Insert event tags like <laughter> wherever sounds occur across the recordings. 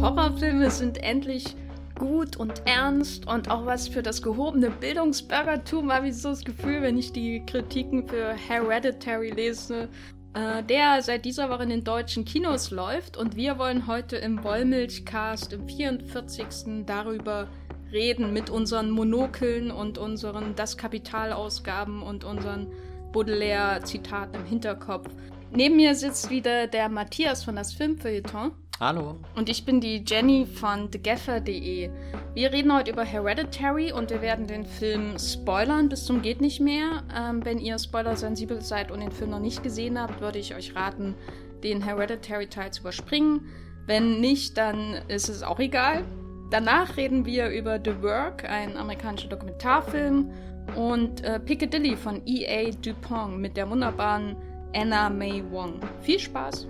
Horrorfilme sind endlich gut und ernst und auch was für das gehobene Bildungsbürgertum, habe ich so das Gefühl, wenn ich die Kritiken für Hereditary lese, äh, der seit dieser Woche in den deutschen Kinos läuft. Und wir wollen heute im Wollmilchcast im 44. darüber reden mit unseren Monokeln und unseren Das Kapitalausgaben und unseren Baudelaire-Zitaten im Hinterkopf. Neben mir sitzt wieder der Matthias von das Filmfeuilleton. Hallo. Und ich bin die Jenny von thegaffer.de. Wir reden heute über Hereditary und wir werden den Film spoilern bis zum geht nicht mehr. Ähm, wenn ihr spoilersensibel seid und den Film noch nicht gesehen habt, würde ich euch raten, den Hereditary-Teil zu überspringen. Wenn nicht, dann ist es auch egal. Danach reden wir über The Work, ein amerikanischer Dokumentarfilm, und äh, Piccadilly von E.A. Dupont mit der wunderbaren Anna May Wong. Viel Spaß!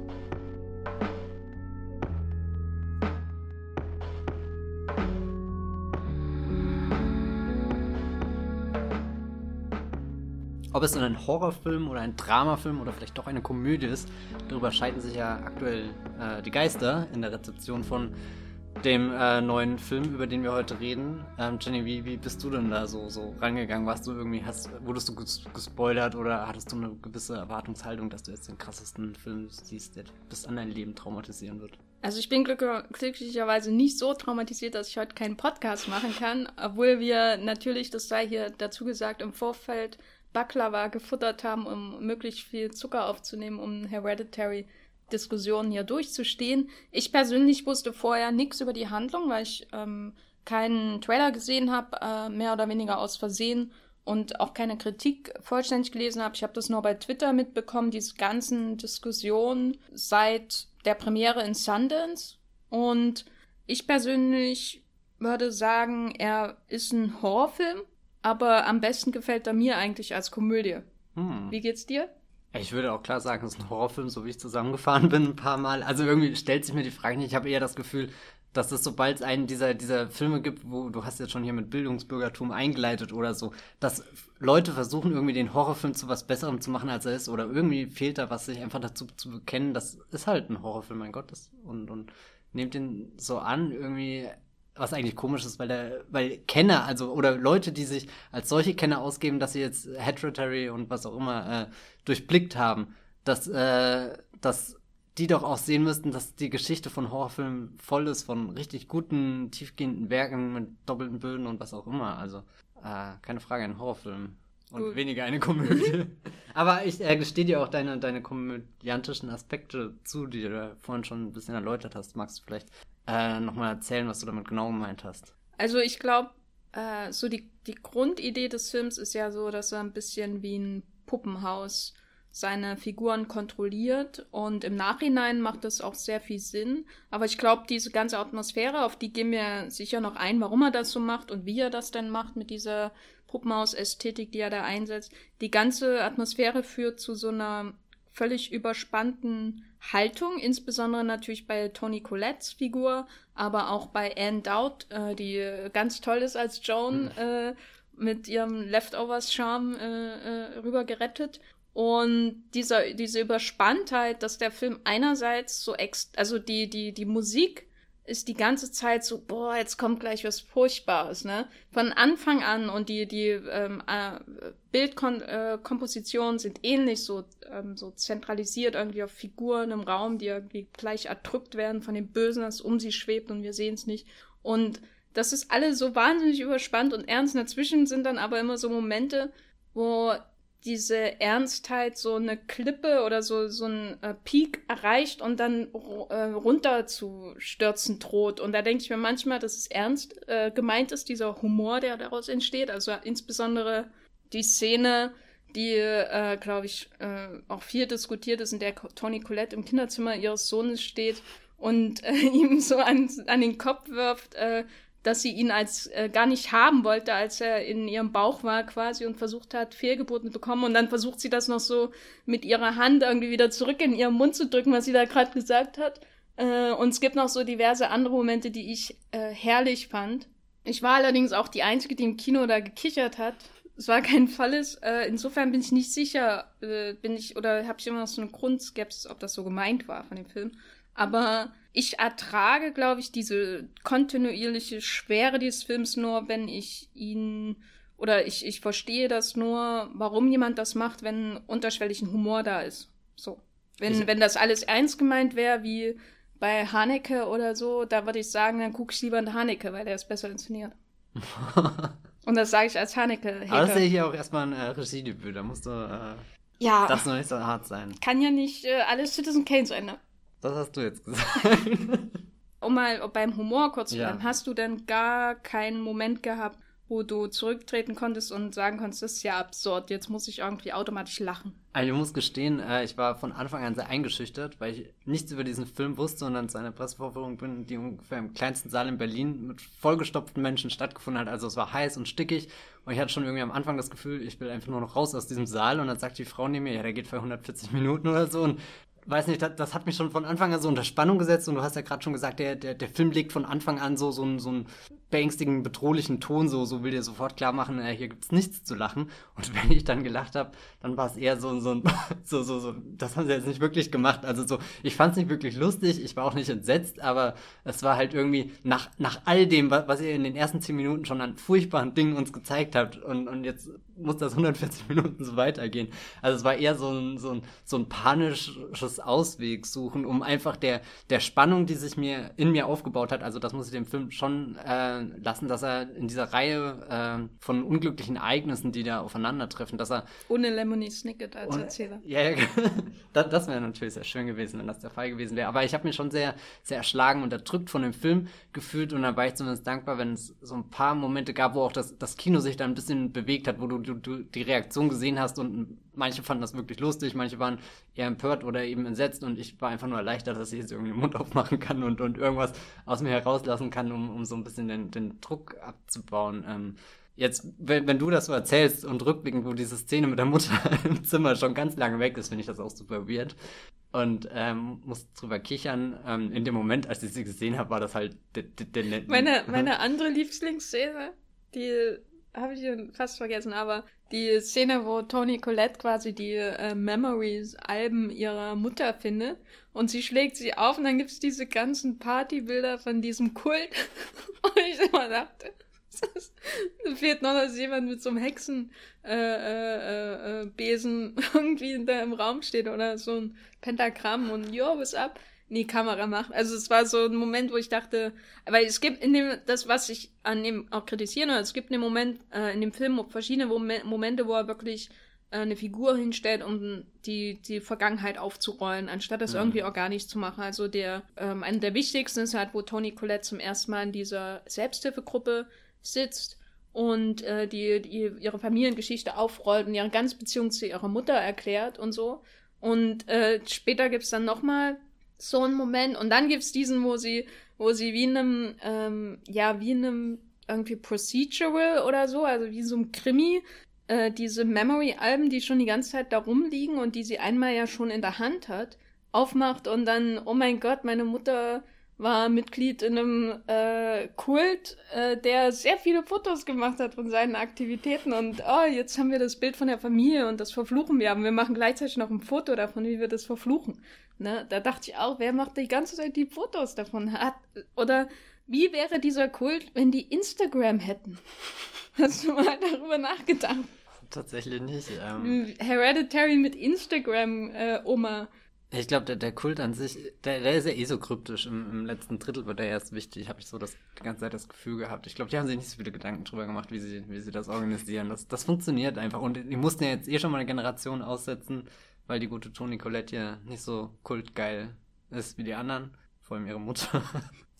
Ob es ein Horrorfilm oder ein Dramafilm oder vielleicht doch eine Komödie ist, darüber scheiden sich ja aktuell äh, die Geister in der Rezeption von dem äh, neuen Film, über den wir heute reden. Ähm, Jenny, wie, wie bist du denn da so, so rangegangen? Warst du irgendwie, hast, wurdest du ges gespoilert oder hattest du eine gewisse Erwartungshaltung, dass du jetzt den krassesten Film siehst, der bis an dein Leben traumatisieren wird? Also ich bin glück glücklicherweise nicht so traumatisiert, dass ich heute keinen Podcast machen kann, obwohl wir natürlich, das sei hier dazu gesagt, im Vorfeld Baklava gefuttert haben, um möglichst viel Zucker aufzunehmen, um Hereditary Diskussionen hier durchzustehen. Ich persönlich wusste vorher nichts über die Handlung, weil ich ähm, keinen Trailer gesehen habe, äh, mehr oder weniger aus Versehen und auch keine Kritik vollständig gelesen habe. Ich habe das nur bei Twitter mitbekommen, diese ganzen Diskussionen seit der Premiere in Sundance. Und ich persönlich würde sagen, er ist ein Horrorfilm aber am besten gefällt er mir eigentlich als Komödie. Hm. Wie geht's dir? Ich würde auch klar sagen, es ist ein Horrorfilm, so wie ich zusammengefahren <laughs> bin ein paar Mal. Also irgendwie stellt sich mir die Frage nicht. Ich habe eher das Gefühl, dass es sobald es einen dieser, dieser Filme gibt, wo du hast jetzt schon hier mit Bildungsbürgertum eingeleitet oder so, dass Leute versuchen irgendwie den Horrorfilm zu was Besserem zu machen, als er ist oder irgendwie fehlt da was, sich einfach dazu zu bekennen, das ist halt ein Horrorfilm, mein Gott, das, und, und nehmt den so an, irgendwie was eigentlich komisch ist, weil der, weil Kenner, also oder Leute, die sich als solche Kenner ausgeben, dass sie jetzt Hereditary und was auch immer äh, durchblickt haben, dass, äh, dass die doch auch sehen müssten, dass die Geschichte von Horrorfilmen voll ist von richtig guten, tiefgehenden Werken mit doppelten Böden und was auch immer. Also äh, keine Frage, ein Horrorfilm. Und Gut. weniger eine Komödie. <laughs> Aber ich äh, gestehe dir auch deine, deine komödiantischen Aspekte zu, die du vorhin schon ein bisschen erläutert hast. Magst du vielleicht äh, nochmal erzählen, was du damit genau gemeint hast? Also ich glaube, äh, so die, die Grundidee des Films ist ja so, dass er ein bisschen wie ein Puppenhaus seine Figuren kontrolliert und im Nachhinein macht das auch sehr viel Sinn. Aber ich glaube, diese ganze Atmosphäre, auf die gehen wir sicher noch ein, warum er das so macht und wie er das denn macht mit dieser Puppenhaus-Ästhetik, die er da einsetzt. Die ganze Atmosphäre führt zu so einer völlig überspannten Haltung, insbesondere natürlich bei Tony Colettes Figur, aber auch bei Anne Dowd, äh, die ganz toll ist als Joan, mhm. äh, mit ihrem Leftovers-Charme äh, äh, rüber gerettet. Und dieser, diese Überspanntheit, dass der Film einerseits so ex, also die, die, die Musik ist die ganze Zeit so, boah, jetzt kommt gleich was Furchtbares, ne? Von Anfang an und die, die ähm, äh, Bildkompositionen äh, sind ähnlich so, ähm, so zentralisiert irgendwie auf Figuren im Raum, die irgendwie gleich erdrückt werden von dem Bösen, das um sie schwebt und wir sehen es nicht. Und das ist alles so wahnsinnig überspannt und ernst. Dazwischen sind dann aber immer so Momente, wo diese Ernstheit so eine Klippe oder so, so ein äh, Peak erreicht und dann äh, runter zu stürzen droht. Und da denke ich mir manchmal, dass es ernst äh, gemeint ist, dieser Humor, der daraus entsteht. Also insbesondere die Szene, die, äh, glaube ich, äh, auch viel diskutiert ist, in der Toni Colette im Kinderzimmer ihres Sohnes steht und äh, <laughs> ihm so an, an den Kopf wirft, äh, dass sie ihn als äh, gar nicht haben wollte, als er in ihrem Bauch war quasi und versucht hat, Fehlgeburten zu bekommen. Und dann versucht sie das noch so mit ihrer Hand irgendwie wieder zurück in ihren Mund zu drücken, was sie da gerade gesagt hat. Äh, und es gibt noch so diverse andere Momente, die ich äh, herrlich fand. Ich war allerdings auch die Einzige, die im Kino da gekichert hat. Es war kein Falles. Äh, insofern bin ich nicht sicher, äh, bin ich, oder habe ich immer noch so eine Grundskepsis, ob das so gemeint war von dem Film. Aber ich ertrage, glaube ich, diese kontinuierliche Schwere dieses Films nur, wenn ich ihn oder ich, ich verstehe das nur, warum jemand das macht, wenn unterschwellig ein Humor da ist. So. Wenn, ich wenn das alles ernst gemeint wäre, wie bei Haneke oder so, da würde ich sagen, dann gucke ich lieber in Haneke, weil der ist besser inszeniert. <laughs> Und das sage ich als Haneke. Aber das ist ja hier auch erstmal ein äh, Regiedebüt, da musst du. Äh, ja. Das noch nicht so hart sein. Kann ja nicht äh, alles Citizen Kane sein, ne? Das hast du jetzt gesagt. um mal beim Humor kurz zu bleiben, hast du denn gar keinen Moment gehabt, wo du zurücktreten konntest und sagen konntest, das ist ja absurd, jetzt muss ich irgendwie automatisch lachen. Also ich muss gestehen, äh, ich war von Anfang an sehr eingeschüchtert, weil ich nichts über diesen Film wusste und dann zu einer Pressevorführung bin, die ungefähr im kleinsten Saal in Berlin mit vollgestopften Menschen stattgefunden hat. Also es war heiß und stickig und ich hatte schon irgendwie am Anfang das Gefühl, ich will einfach nur noch raus aus diesem Saal und dann sagt die Frau neben mir, ja, der geht für 140 Minuten oder so und weiß nicht, das, das, hat mich schon von Anfang an so unter Spannung gesetzt und du hast ja gerade schon gesagt, der, der, der Film legt von Anfang an so, so, so einen beängstigenden, bedrohlichen Ton, so, so will dir sofort klar machen, äh, hier gibt's nichts zu lachen. Und wenn ich dann gelacht habe, dann war es eher so, so, <laughs> so, so, so, das haben sie jetzt nicht wirklich gemacht. Also so, ich fand es nicht wirklich lustig, ich war auch nicht entsetzt, aber es war halt irgendwie nach, nach all dem, was, was ihr in den ersten zehn Minuten schon an furchtbaren Dingen uns gezeigt habt und, und jetzt muss das 140 <laughs> Minuten so weitergehen. Also es war eher so ein, so ein, so ein panisches Ausweg suchen, um einfach der, der Spannung, die sich mir in mir aufgebaut hat, also das muss ich dem Film schon äh, lassen, dass er in dieser Reihe äh, von unglücklichen Ereignissen, die da aufeinandertreffen, dass er... Ohne Lemony Snicket als Erzähler. Ja, ja <laughs> das, das wäre natürlich sehr schön gewesen, wenn das der Fall gewesen wäre. Aber ich habe mich schon sehr, sehr erschlagen und erdrückt von dem Film gefühlt und da war ich zumindest dankbar, wenn es so ein paar Momente gab, wo auch das, das Kino sich da ein bisschen bewegt hat, wo du, du, du die Reaktion gesehen hast und manche fanden das wirklich lustig, manche waren eher empört oder eben entsetzt und ich war einfach nur erleichtert, dass ich jetzt irgendwie den Mund <laughs> aufmachen kann und, und irgendwas aus mir herauslassen kann, um, um so ein bisschen den, den Druck abzubauen. Ähm, jetzt, wenn, wenn du das so erzählst und rückblickend, wo diese Szene mit der Mutter <laughs> im Zimmer schon ganz lange weg ist, finde ich das auch super weird. Und ähm, muss drüber kichern. Ähm, in dem Moment, als ich sie gesehen habe, war das halt der, der, der Meine, meine andere Lieblingsszene, die habe ich fast vergessen, aber die Szene, wo Tony Colette quasi die äh, Memories-Alben ihrer Mutter findet und sie schlägt sie auf und dann gibt's diese ganzen Partybilder von diesem Kult. <laughs> und ich immer dachte, da fehlt noch, dass jemand mit so einem Hexenbesen äh, äh, äh, Besen <laughs> irgendwie da im Raum steht oder so ein Pentagramm und yo, was ab? In die Kamera macht. Also es war so ein Moment, wo ich dachte, weil es gibt in dem, das, was ich an dem auch kritisieren, es gibt in dem Moment, äh, in dem Film verschiedene Momente, wo er wirklich äh, eine Figur hinstellt, um die, die Vergangenheit aufzurollen, anstatt das mhm. irgendwie organisch zu machen. Also der, ähm, einer der wichtigsten ist halt, wo Tony Colette zum ersten Mal in dieser Selbsthilfegruppe sitzt und äh, die, die ihre Familiengeschichte aufrollt und ihre ganze Beziehung zu ihrer Mutter erklärt und so. Und äh, später gibt's dann nochmal so ein Moment. Und dann gibt's diesen, wo sie, wo sie wie in einem, ähm, ja, wie in einem irgendwie Procedural oder so, also wie so ein Krimi, äh, diese Memory-Alben, die schon die ganze Zeit da rumliegen und die sie einmal ja schon in der Hand hat, aufmacht und dann, oh mein Gott, meine Mutter war Mitglied in einem äh, Kult, äh, der sehr viele Fotos gemacht hat von seinen Aktivitäten und oh, jetzt haben wir das Bild von der Familie und das verfluchen wir, aber wir machen gleichzeitig noch ein Foto davon, wie wir das verfluchen. Ne? Da dachte ich auch, wer macht die ganze Zeit die Fotos davon? Hat, oder wie wäre dieser Kult, wenn die Instagram hätten? <laughs> Hast du mal darüber nachgedacht? Tatsächlich nicht. Ähm. Hereditary mit Instagram, äh, Oma. Ich glaube, der, der Kult an sich, der, der ist ja eh so kryptisch. Im, Im letzten Drittel wird er erst wichtig. Habe ich so das, die ganze Zeit das Gefühl gehabt. Ich glaube, die haben sich nicht so viele Gedanken drüber gemacht, wie sie, wie sie das organisieren. Das, das funktioniert einfach. Und die mussten ja jetzt eh schon mal eine Generation aussetzen weil die gute Toni Colette ja nicht so kultgeil ist wie die anderen, vor allem ihre Mutter.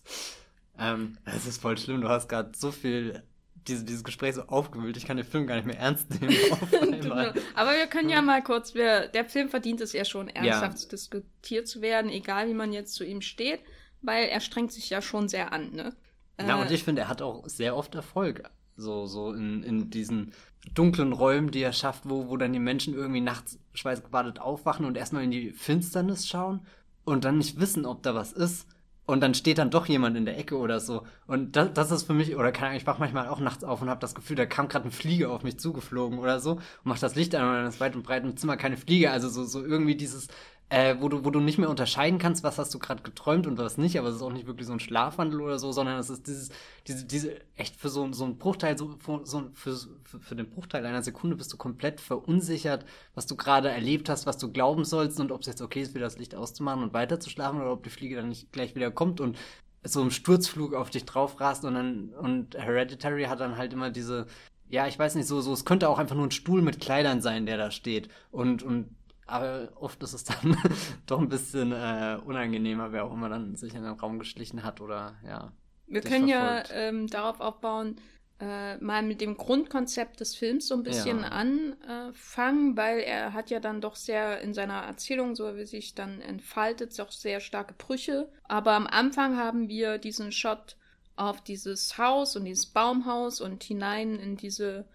<laughs> ähm, es ist voll schlimm, du hast gerade so viel diese, dieses Gespräch so aufgewühlt, ich kann den Film gar nicht mehr ernst nehmen. <laughs> Aber wir können ja mal kurz, wir, der Film verdient es ja schon, ernsthaft ja. diskutiert zu werden, egal wie man jetzt zu ihm steht, weil er strengt sich ja schon sehr an, ne? Ja, äh, und ich finde, er hat auch sehr oft Erfolg. So, so in, in diesen dunklen Räumen, die er schafft, wo, wo dann die Menschen irgendwie nachts schweißgebadet aufwachen und erstmal in die Finsternis schauen und dann nicht wissen, ob da was ist. Und dann steht dann doch jemand in der Ecke oder so. Und das, das ist für mich, oder keine Ahnung, ich wach manchmal auch nachts auf und habe das Gefühl, da kam gerade ein Flieger auf mich zugeflogen oder so und macht das Licht an und dann ist weit und breit im Zimmer keine Fliege. Also so, so irgendwie dieses äh, wo, du, wo du nicht mehr unterscheiden kannst, was hast du gerade geträumt und was nicht, aber es ist auch nicht wirklich so ein Schlafwandel oder so, sondern es ist dieses, diese, diese, echt für so, so einen Bruchteil, so, so für, für, für den Bruchteil einer Sekunde bist du komplett verunsichert, was du gerade erlebt hast, was du glauben sollst und ob es jetzt okay ist, wieder das Licht auszumachen und weiter zu schlafen oder ob die Fliege dann nicht gleich wieder kommt und so im Sturzflug auf dich drauf rast und dann, und Hereditary hat dann halt immer diese, ja, ich weiß nicht, so, so, es könnte auch einfach nur ein Stuhl mit Kleidern sein, der da steht und, und aber oft ist es dann <laughs> doch ein bisschen äh, unangenehmer, wer auch immer dann sich in den Raum geschlichen hat oder ja. Wir können verfolgt. ja ähm, darauf aufbauen, äh, mal mit dem Grundkonzept des Films so ein bisschen ja. anfangen, weil er hat ja dann doch sehr in seiner Erzählung, so wie sich dann entfaltet, auch sehr starke Brüche. Aber am Anfang haben wir diesen Shot auf dieses Haus und dieses Baumhaus und hinein in diese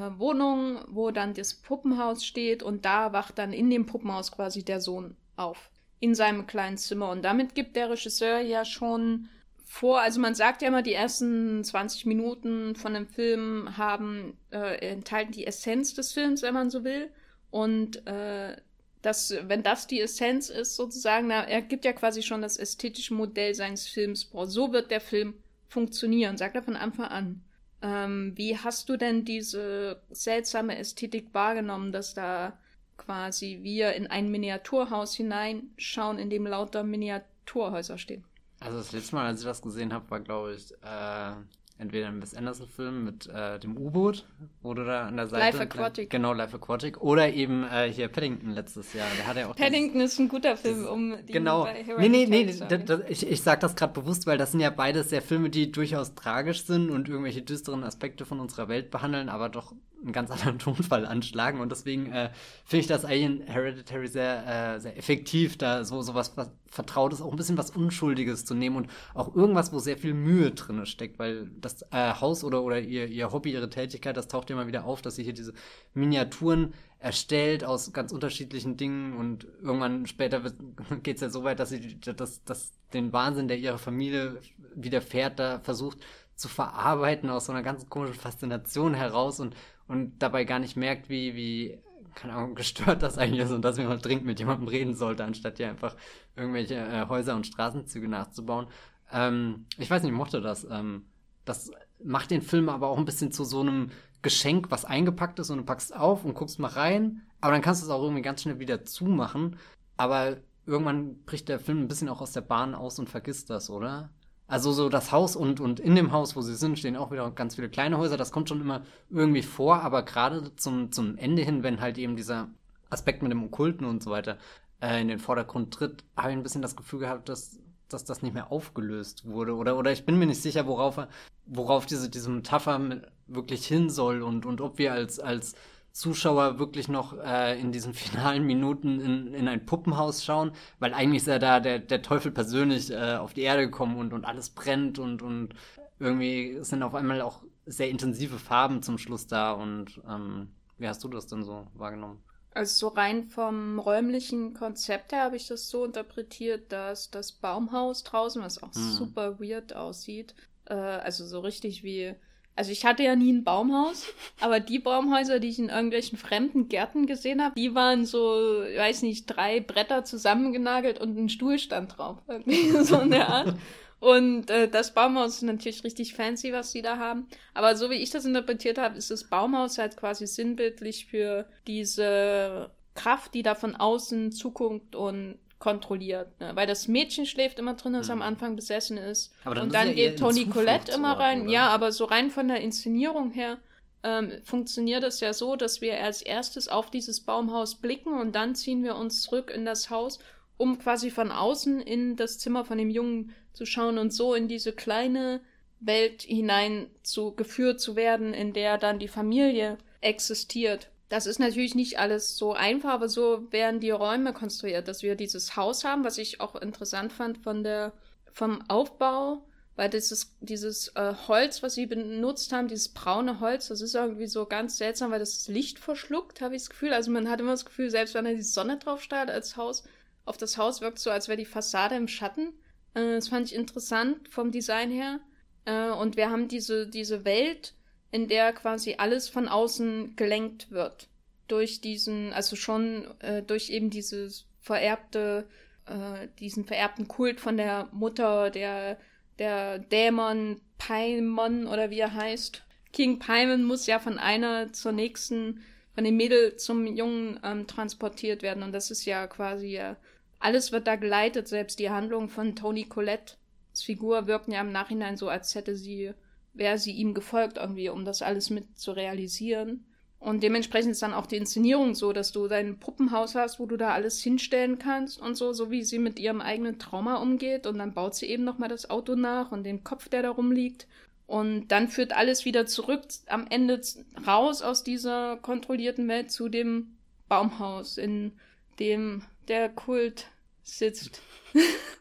äh, Wohnung, wo dann das Puppenhaus steht und da wacht dann in dem Puppenhaus quasi der Sohn auf. In seinem kleinen Zimmer. Und damit gibt der Regisseur ja schon vor, also man sagt ja immer, die ersten 20 Minuten von dem Film haben, äh, enthalten die Essenz des Films, wenn man so will. Und äh, das, wenn das die Essenz ist, sozusagen, na, er gibt ja quasi schon das ästhetische Modell seines Films vor. So wird der Film funktionieren, sagt er von Anfang an. Ähm, wie hast du denn diese seltsame Ästhetik wahrgenommen, dass da quasi wir in ein Miniaturhaus hineinschauen, in dem lauter Miniaturhäuser stehen? Also das letzte Mal, als ich das gesehen habe, war glaube ich äh, entweder ein Wes Anderson-Film mit äh, dem U-Boot, du da an der Seite. Life Aquatic. Genau, Life Aquatic. Oder eben äh, hier Paddington letztes Jahr. Der hat ja auch Paddington dieses, ist ein guter Film, um die Genau. Nee, nee, nee, das, das, ich, ich sag das gerade bewusst, weil das sind ja beides sehr Filme, die durchaus tragisch sind und irgendwelche düsteren Aspekte von unserer Welt behandeln, aber doch einen ganz <laughs> anderen Tonfall anschlagen. Und deswegen äh, finde ich das Alien Hereditary sehr, äh, sehr effektiv, da so, so was, was Vertrautes, auch ein bisschen was Unschuldiges zu nehmen und auch irgendwas, wo sehr viel Mühe drin steckt, weil das äh, Haus oder, oder ihr, ihr Hobby, ihre Tätigkeit, das taucht immer wieder auf, dass sie hier diese Miniaturen erstellt aus ganz unterschiedlichen Dingen und irgendwann später <laughs> geht es ja so weit, dass sie das, das, den Wahnsinn, der ihrer Familie widerfährt, da versucht zu verarbeiten aus so einer ganz komischen Faszination heraus und, und dabei gar nicht merkt, wie, wie keine Ahnung, gestört das eigentlich ist und dass man mal dringend mit jemandem reden sollte, anstatt ja einfach irgendwelche äh, Häuser und Straßenzüge nachzubauen. Ähm, ich weiß nicht, ich mochte das. Ähm, das macht den Film aber auch ein bisschen zu so einem Geschenk, was eingepackt ist und du packst auf und guckst mal rein, aber dann kannst du es auch irgendwie ganz schnell wieder zumachen. Aber irgendwann bricht der Film ein bisschen auch aus der Bahn aus und vergisst das, oder? Also so das Haus und, und in dem Haus, wo sie sind, stehen auch wieder ganz viele kleine Häuser. Das kommt schon immer irgendwie vor, aber gerade zum, zum Ende hin, wenn halt eben dieser Aspekt mit dem Okkulten und so weiter äh, in den Vordergrund tritt, habe ich ein bisschen das Gefühl gehabt, dass, dass das nicht mehr aufgelöst wurde. Oder, oder ich bin mir nicht sicher, worauf, worauf diese, diese Metapher wirklich hin soll und, und ob wir als, als Zuschauer wirklich noch äh, in diesen <laughs> finalen Minuten in, in ein Puppenhaus schauen, weil eigentlich ist ja da der, der Teufel persönlich äh, auf die Erde gekommen und, und alles brennt und, und irgendwie sind auf einmal auch sehr intensive Farben zum Schluss da und ähm, wie hast du das denn so wahrgenommen? Also so rein vom räumlichen Konzept her habe ich das so interpretiert, dass das Baumhaus draußen, was auch hm. super weird aussieht, äh, also so richtig wie also ich hatte ja nie ein Baumhaus, aber die Baumhäuser, die ich in irgendwelchen fremden Gärten gesehen habe, die waren so, weiß nicht, drei Bretter zusammengenagelt und ein Stuhl stand drauf. <laughs> So in der Art. Und äh, das Baumhaus ist natürlich richtig fancy, was sie da haben. Aber so wie ich das interpretiert habe, ist das Baumhaus halt quasi sinnbildlich für diese Kraft, die da von außen zuguckt und kontrolliert, ne? weil das Mädchen schläft immer drin, das mhm. am Anfang besessen ist. Aber dann und dann geht ja Toni Colette immer rein. Oder? Ja, aber so rein von der Inszenierung her ähm, funktioniert es ja so, dass wir als erstes auf dieses Baumhaus blicken und dann ziehen wir uns zurück in das Haus, um quasi von außen in das Zimmer von dem Jungen zu schauen und so in diese kleine Welt hinein zu geführt zu werden, in der dann die Familie existiert. Das ist natürlich nicht alles so einfach, aber so werden die Räume konstruiert, dass wir dieses Haus haben, was ich auch interessant fand von der, vom Aufbau, weil dieses, dieses äh, Holz, was sie benutzt haben, dieses braune Holz, das ist irgendwie so ganz seltsam, weil das, Licht verschluckt, habe ich das Gefühl. Also man hat immer das Gefühl, selbst wenn da die Sonne drauf starrt als Haus, auf das Haus wirkt so, als wäre die Fassade im Schatten. Äh, das fand ich interessant vom Design her. Äh, und wir haben diese, diese Welt, in der quasi alles von außen gelenkt wird. Durch diesen, also schon äh, durch eben dieses vererbte, äh, diesen vererbten Kult von der Mutter, der, der Dämon Paimon oder wie er heißt. King Paimon muss ja von einer zur nächsten, von dem Mädel zum Jungen ähm, transportiert werden. Und das ist ja quasi, äh, alles wird da geleitet, selbst die Handlung von Tony Colette. Figur wirken ja im Nachhinein so, als hätte sie, wäre sie ihm gefolgt irgendwie, um das alles mit zu realisieren. Und dementsprechend ist dann auch die Inszenierung so, dass du dein Puppenhaus hast, wo du da alles hinstellen kannst und so, so wie sie mit ihrem eigenen Trauma umgeht. Und dann baut sie eben nochmal das Auto nach und den Kopf, der da rumliegt. Und dann führt alles wieder zurück am Ende raus aus dieser kontrollierten Welt zu dem Baumhaus, in dem der Kult sitzt.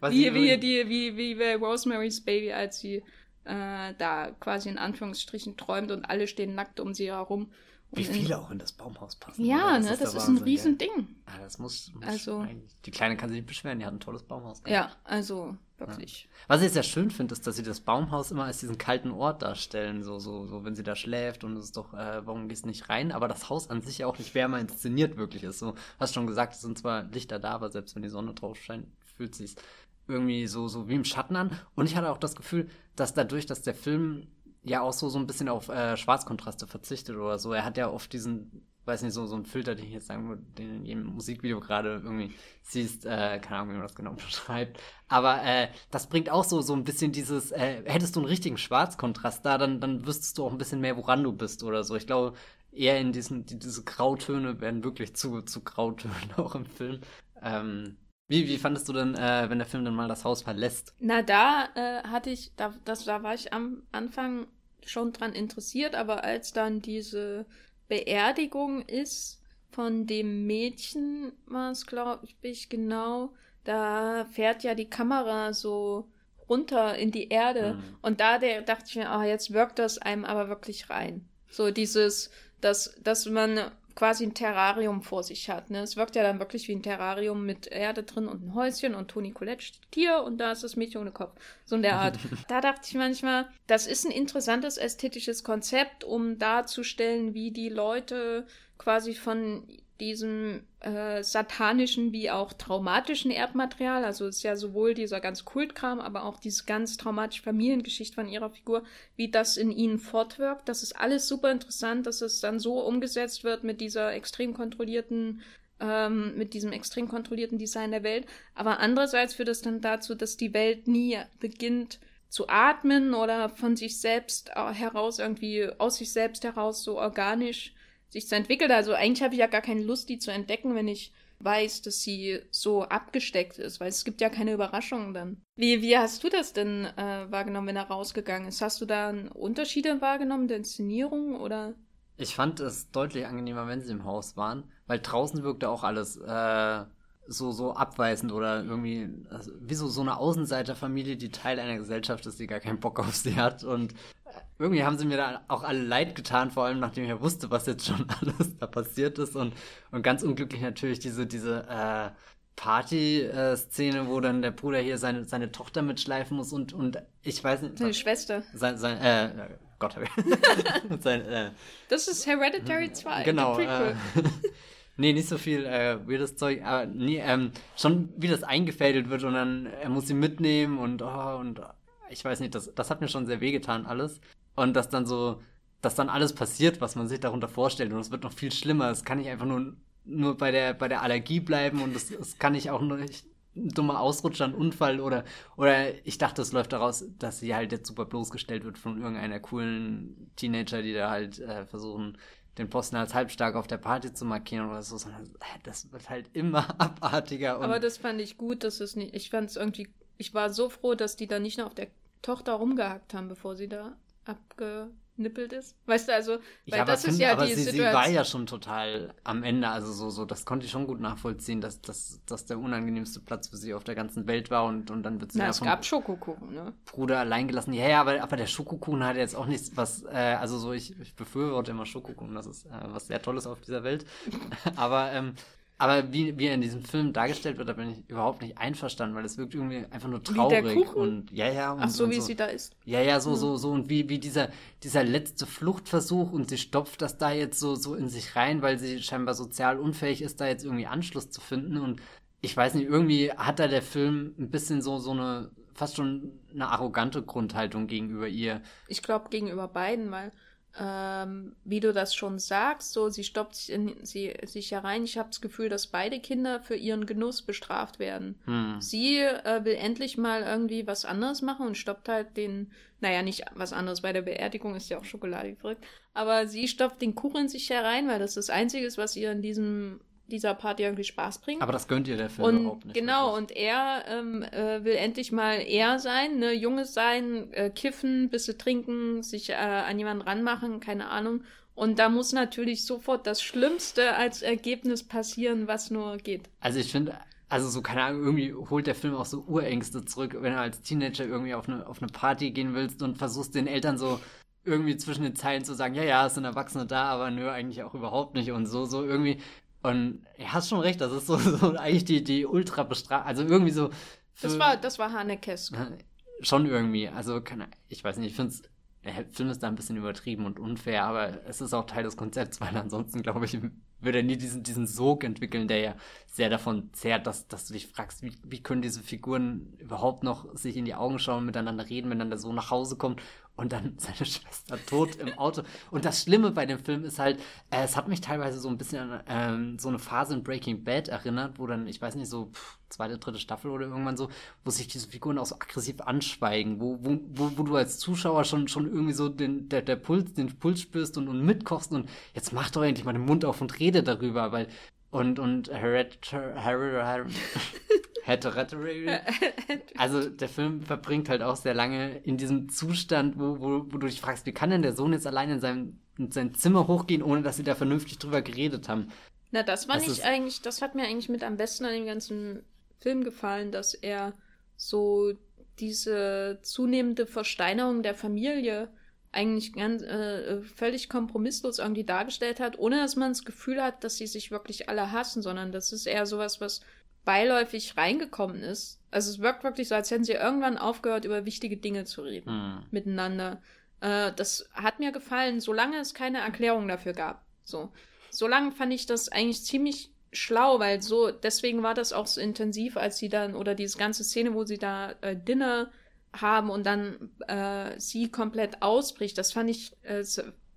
wie, wie, die, wie, wie bei Rosemary's Baby, als sie äh, da quasi in Anführungsstrichen träumt und alle stehen nackt um sie herum. Wie viele auch in das Baumhaus passen. Ja, das ne, ist das ist ein Riesending. Ja, das muss, muss also, die Kleine kann sich nicht beschweren, die hat ein tolles Baumhaus. Ja, also wirklich. Ja. Was ich sehr schön finde, ist, dass sie das Baumhaus immer als diesen kalten Ort darstellen, so, so, so, wenn sie da schläft und es ist doch, äh, warum gehst du nicht rein? Aber das Haus an sich auch nicht wärmer inszeniert wirklich ist. So, hast schon gesagt, es sind zwar Lichter da, aber selbst wenn die Sonne drauf scheint, fühlt sich irgendwie so, so wie im Schatten an. Und ich hatte auch das Gefühl, dass dadurch, dass der Film ja auch so, so ein bisschen auf äh, Schwarzkontraste verzichtet oder so. Er hat ja oft diesen, weiß nicht, so, so einen Filter, den ich jetzt sagen würde, den in jedem Musikvideo gerade irgendwie siehst, äh, keine Ahnung, wie man das genau <laughs> beschreibt. Aber äh, das bringt auch so, so ein bisschen dieses, äh, hättest du einen richtigen Schwarzkontrast da, dann, dann wüsstest du auch ein bisschen mehr, woran du bist oder so. Ich glaube, eher in diesen, die, diese Grautöne werden wirklich zu, zu Grautönen <laughs> auch im Film. Ähm, wie, wie fandest du denn, äh, wenn der Film dann mal das Haus verlässt? Na, da äh, hatte ich, da, das, da war ich am Anfang schon dran interessiert, aber als dann diese Beerdigung ist von dem Mädchen, war es, glaube ich, genau, da fährt ja die Kamera so runter in die Erde. Mhm. Und da der, dachte ich mir, ah, jetzt wirkt das einem aber wirklich rein. So dieses, dass, dass man quasi ein Terrarium vor sich hat. Ne? Es wirkt ja dann wirklich wie ein Terrarium mit Erde drin und ein Häuschen und Toni Colette steht hier und da ist das Mädchen ohne Kopf. So in der Art. <laughs> da dachte ich manchmal, das ist ein interessantes ästhetisches Konzept, um darzustellen, wie die Leute quasi von diesem äh, satanischen wie auch traumatischen Erbmaterial. Also ist ja sowohl dieser ganz Kultkram, aber auch diese ganz traumatische Familiengeschichte von ihrer Figur, wie das in ihnen fortwirkt. Das ist alles super interessant, dass es dann so umgesetzt wird mit dieser extrem kontrollierten ähm, mit diesem extrem kontrollierten Design der Welt. Aber andererseits führt es dann dazu, dass die Welt nie beginnt zu atmen oder von sich selbst äh, heraus irgendwie aus sich selbst heraus so organisch sich zu entwickeln. Also eigentlich habe ich ja gar keine Lust, die zu entdecken, wenn ich weiß, dass sie so abgesteckt ist, weil es gibt ja keine Überraschungen dann. Wie, wie hast du das denn äh, wahrgenommen, wenn er rausgegangen ist? Hast du da Unterschiede wahrgenommen der Inszenierung oder? Ich fand es deutlich angenehmer, wenn sie im Haus waren, weil draußen wirkte auch alles äh, so, so abweisend oder irgendwie, also wie so, so eine Außenseiterfamilie, die Teil einer Gesellschaft ist, die gar keinen Bock auf sie hat. Und irgendwie haben sie mir da auch alle leid getan, vor allem nachdem ich ja wusste, was jetzt schon <laughs> alles da passiert ist. Und, und ganz unglücklich natürlich diese, diese äh, Party-Szene, wo dann der Bruder hier seine, seine Tochter mitschleifen muss und, und ich weiß nicht. Seine Schwester. Sein, sein, äh, Gott, <laughs> sein, äh, Das ist Hereditary 2. Genau. Äh, <laughs> Nee, nicht so viel äh, weirdes Zeug, aber nee, ähm, schon wie das eingefädelt wird und dann er muss sie mitnehmen und oh, und ich weiß nicht, das, das hat mir schon sehr wehgetan alles. Und dass dann so, dass dann alles passiert, was man sich darunter vorstellt und es wird noch viel schlimmer. Es kann nicht einfach nur, nur bei der, bei der Allergie bleiben und es, es kann nicht auch nur nicht, ein dummer Ausrutscher, ein Unfall oder, oder ich dachte, es läuft daraus, dass sie halt jetzt super bloßgestellt wird von irgendeiner coolen Teenager, die da halt äh, versuchen, den Posten als halbstark auf der Party zu markieren oder so, sondern äh, das wird halt immer <laughs> abartiger. Aber das fand ich gut, dass es nicht, ich fand es irgendwie, ich war so froh, dass die da nicht noch auf der Tochter rumgehackt haben, bevor sie da abge nippelt ist. Weißt du, also, weil ja, das ist ja aber die sie, Situation. sie war ja schon total am Ende, also so, so, das konnte ich schon gut nachvollziehen, dass das dass der unangenehmste Platz für sie auf der ganzen Welt war und, und dann wird sie Na, ja es gab Schokokuchen, ne? Bruder allein gelassen. Ja, ja, aber, aber der Schokokuchen hat jetzt auch nichts, was, äh, also so, ich, ich befürworte immer Schokokuchen, das ist äh, was sehr Tolles auf dieser Welt. <laughs> aber, ähm, aber wie, wie er in diesem Film dargestellt wird, da bin ich überhaupt nicht einverstanden, weil es wirkt irgendwie einfach nur traurig und ja, ja. Und, Ach so, und wie so. sie da ist. Ja, ja, so, so, so und wie, wie dieser, dieser letzte Fluchtversuch und sie stopft das da jetzt so, so in sich rein, weil sie scheinbar sozial unfähig ist, da jetzt irgendwie Anschluss zu finden und ich weiß nicht, irgendwie hat da der Film ein bisschen so, so eine, fast schon eine arrogante Grundhaltung gegenüber ihr. Ich glaube gegenüber beiden, weil ähm, wie du das schon sagst, so sie stoppt sich, in, sie, sich herein. Ich habe das Gefühl, dass beide Kinder für ihren Genuss bestraft werden. Hm. Sie äh, will endlich mal irgendwie was anderes machen und stoppt halt den, naja, nicht was anderes, bei der Beerdigung ist ja auch Schokolade verrückt, aber sie stopft den Kuchen sich herein, weil das das Einzige ist, was ihr in diesem dieser Party irgendwie Spaß bringt. Aber das gönnt ihr der Film und, überhaupt nicht. Genau, wirklich. und er ähm, äh, will endlich mal er sein, ne, Junges sein, äh, kiffen, bisschen trinken, sich äh, an jemanden ranmachen, keine Ahnung. Und da muss natürlich sofort das Schlimmste als Ergebnis passieren, was nur geht. Also ich finde, also so, keine Ahnung, irgendwie holt der Film auch so Urängste zurück, wenn du als Teenager irgendwie auf eine, auf eine Party gehen willst und versuchst den Eltern so irgendwie zwischen den Zeilen zu sagen, ja, ja, es sind Erwachsene da, aber nö, eigentlich auch überhaupt nicht und so, so irgendwie. Und er hat schon recht, das ist so, <laughs> so eigentlich die, die ultra bestraft, also irgendwie so. das war, das war Hanekes. Schon irgendwie, also keine, ich weiß nicht, ich finde es, der Film ist da ein bisschen übertrieben und unfair, aber es ist auch Teil des Konzepts, <laughs> weil ansonsten, glaube ich, würde er nie diesen, diesen Sog entwickeln, der ja sehr davon zehrt, dass, dass du dich fragst, wie, wie können diese Figuren überhaupt noch sich in die Augen schauen, miteinander reden, wenn dann der Sohn nach Hause kommt und dann <laughs> seine Schwester tot im Auto. Und das Schlimme bei dem Film ist halt, äh, es hat mich teilweise so ein bisschen an ähm, so eine Phase in Breaking Bad erinnert, wo dann, ich weiß nicht, so pff, zweite, dritte Staffel oder irgendwann so, wo sich diese Figuren auch so aggressiv anschweigen, wo, wo, wo, wo du als Zuschauer schon, schon irgendwie so den, der, der Puls, den Puls spürst und, und mitkochst und jetzt mach doch endlich mal den Mund auf und rede darüber, weil und, und Hereditary, <laughs> Hereditary, also der Film verbringt halt auch sehr lange in diesem Zustand, wo, wo, wo du dich fragst, wie kann denn der Sohn jetzt allein in sein, in sein Zimmer hochgehen, ohne dass sie da vernünftig drüber geredet haben? Na, das war das nicht eigentlich, das hat mir eigentlich mit am besten an dem ganzen Film gefallen, dass er so diese zunehmende Versteinerung der Familie eigentlich ganz äh, völlig kompromisslos irgendwie dargestellt hat, ohne dass man das Gefühl hat, dass sie sich wirklich alle hassen, sondern das ist eher sowas, was beiläufig reingekommen ist. Also es wirkt wirklich so, als hätten sie irgendwann aufgehört, über wichtige Dinge zu reden mhm. miteinander. Äh, das hat mir gefallen, solange es keine Erklärung dafür gab. So, solange fand ich das eigentlich ziemlich schlau, weil so deswegen war das auch so intensiv, als sie dann oder diese ganze Szene, wo sie da äh, Dinner haben und dann äh, sie komplett ausbricht. Das fand ich, äh,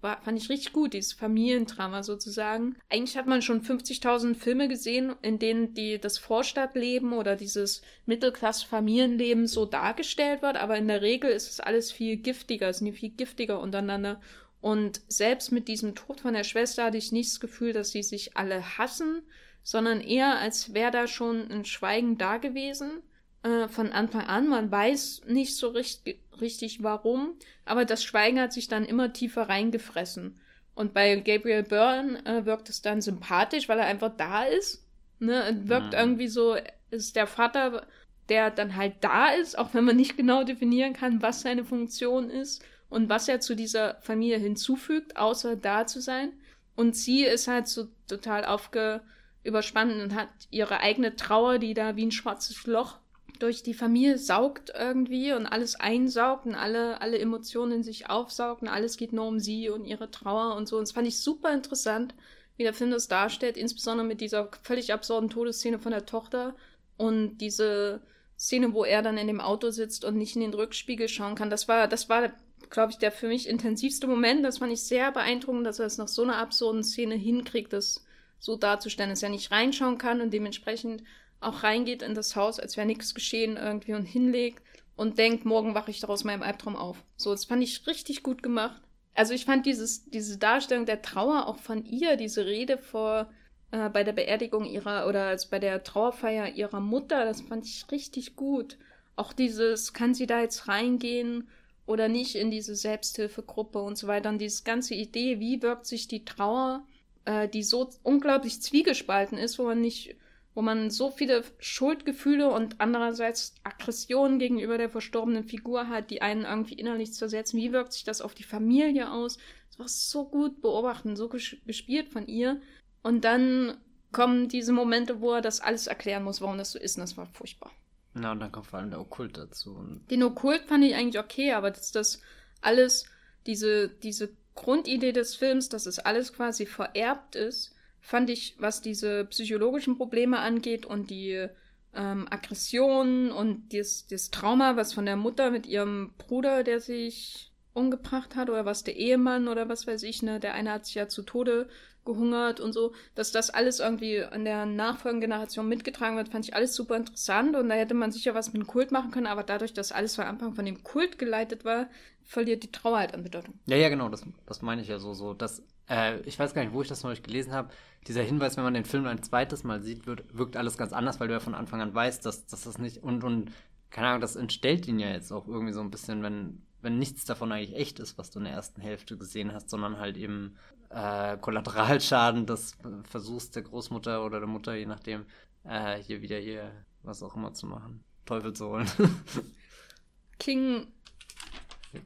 war, fand ich richtig gut, dieses Familiendrama sozusagen. Eigentlich hat man schon 50.000 Filme gesehen, in denen die, das Vorstadtleben oder dieses Mittelklasse-Familienleben so dargestellt wird, aber in der Regel ist es alles viel giftiger, sind viel giftiger untereinander. Und selbst mit diesem Tod von der Schwester hatte ich nicht das Gefühl, dass sie sich alle hassen, sondern eher, als wäre da schon ein Schweigen da gewesen äh, von Anfang an. Man weiß nicht so richtig, richtig warum, aber das Schweigen hat sich dann immer tiefer reingefressen. Und bei Gabriel Byrne äh, wirkt es dann sympathisch, weil er einfach da ist. Ne? Wirkt ja. irgendwie so, ist der Vater, der dann halt da ist, auch wenn man nicht genau definieren kann, was seine Funktion ist und was er zu dieser Familie hinzufügt, außer da zu sein. Und sie ist halt so total aufge überspannt und hat ihre eigene Trauer, die da wie ein schwarzes Loch durch die Familie saugt irgendwie und alles einsaugt und alle, alle Emotionen in sich aufsaugt und alles geht nur um sie und ihre Trauer und so. Und das fand ich super interessant, wie der Film das darstellt, insbesondere mit dieser völlig absurden Todesszene von der Tochter und diese Szene, wo er dann in dem Auto sitzt und nicht in den Rückspiegel schauen kann. Das war, das war, glaube ich, der für mich intensivste Moment. Das fand ich sehr beeindruckend, dass er es nach so einer absurden Szene hinkriegt, das so darzustellen, dass er nicht reinschauen kann und dementsprechend auch reingeht in das Haus, als wäre nichts geschehen irgendwie und hinlegt und denkt, morgen wache ich daraus meinem Albtraum auf. So, das fand ich richtig gut gemacht. Also ich fand dieses, diese Darstellung der Trauer auch von ihr, diese Rede vor äh, bei der Beerdigung ihrer oder als bei der Trauerfeier ihrer Mutter, das fand ich richtig gut. Auch dieses, kann sie da jetzt reingehen oder nicht in diese Selbsthilfegruppe und so weiter. Und diese ganze Idee, wie wirkt sich die Trauer, äh, die so unglaublich zwiegespalten ist, wo man nicht wo man so viele Schuldgefühle und andererseits Aggressionen gegenüber der verstorbenen Figur hat, die einen irgendwie innerlich zersetzen. Wie wirkt sich das auf die Familie aus? Das war so gut beobachten, so gespielt von ihr. Und dann kommen diese Momente, wo er das alles erklären muss, warum das so ist. Und das war furchtbar. Na, und dann kommt vor allem der Okkult dazu. Den Okkult fand ich eigentlich okay, aber dass das alles, diese, diese Grundidee des Films, dass es alles quasi vererbt ist, fand ich, was diese psychologischen Probleme angeht und die ähm, Aggression und das, das Trauma, was von der Mutter mit ihrem Bruder, der sich umgebracht hat, oder was der Ehemann oder was weiß ich, ne, der eine hat sich ja zu Tode gehungert und so, dass das alles irgendwie an der nachfolgenden Generation mitgetragen wird, fand ich alles super interessant und da hätte man sicher was mit dem Kult machen können, aber dadurch, dass alles von Anfang von dem Kult geleitet war, verliert die Trauer halt an Bedeutung. Ja, ja, genau, das, das meine ich ja so, so, dass, äh, ich weiß gar nicht, wo ich das neulich gelesen habe, dieser Hinweis, wenn man den Film ein zweites Mal sieht, wird, wirkt alles ganz anders, weil du ja von Anfang an weißt, dass, dass das nicht, und, und, keine Ahnung, das entstellt ihn ja jetzt auch irgendwie so ein bisschen, wenn, wenn nichts davon eigentlich echt ist, was du in der ersten Hälfte gesehen hast, sondern halt eben äh, Kollateralschaden des Versuchs der Großmutter oder der Mutter, je nachdem, äh, hier wieder hier was auch immer zu machen. Teufel zu holen. <laughs> King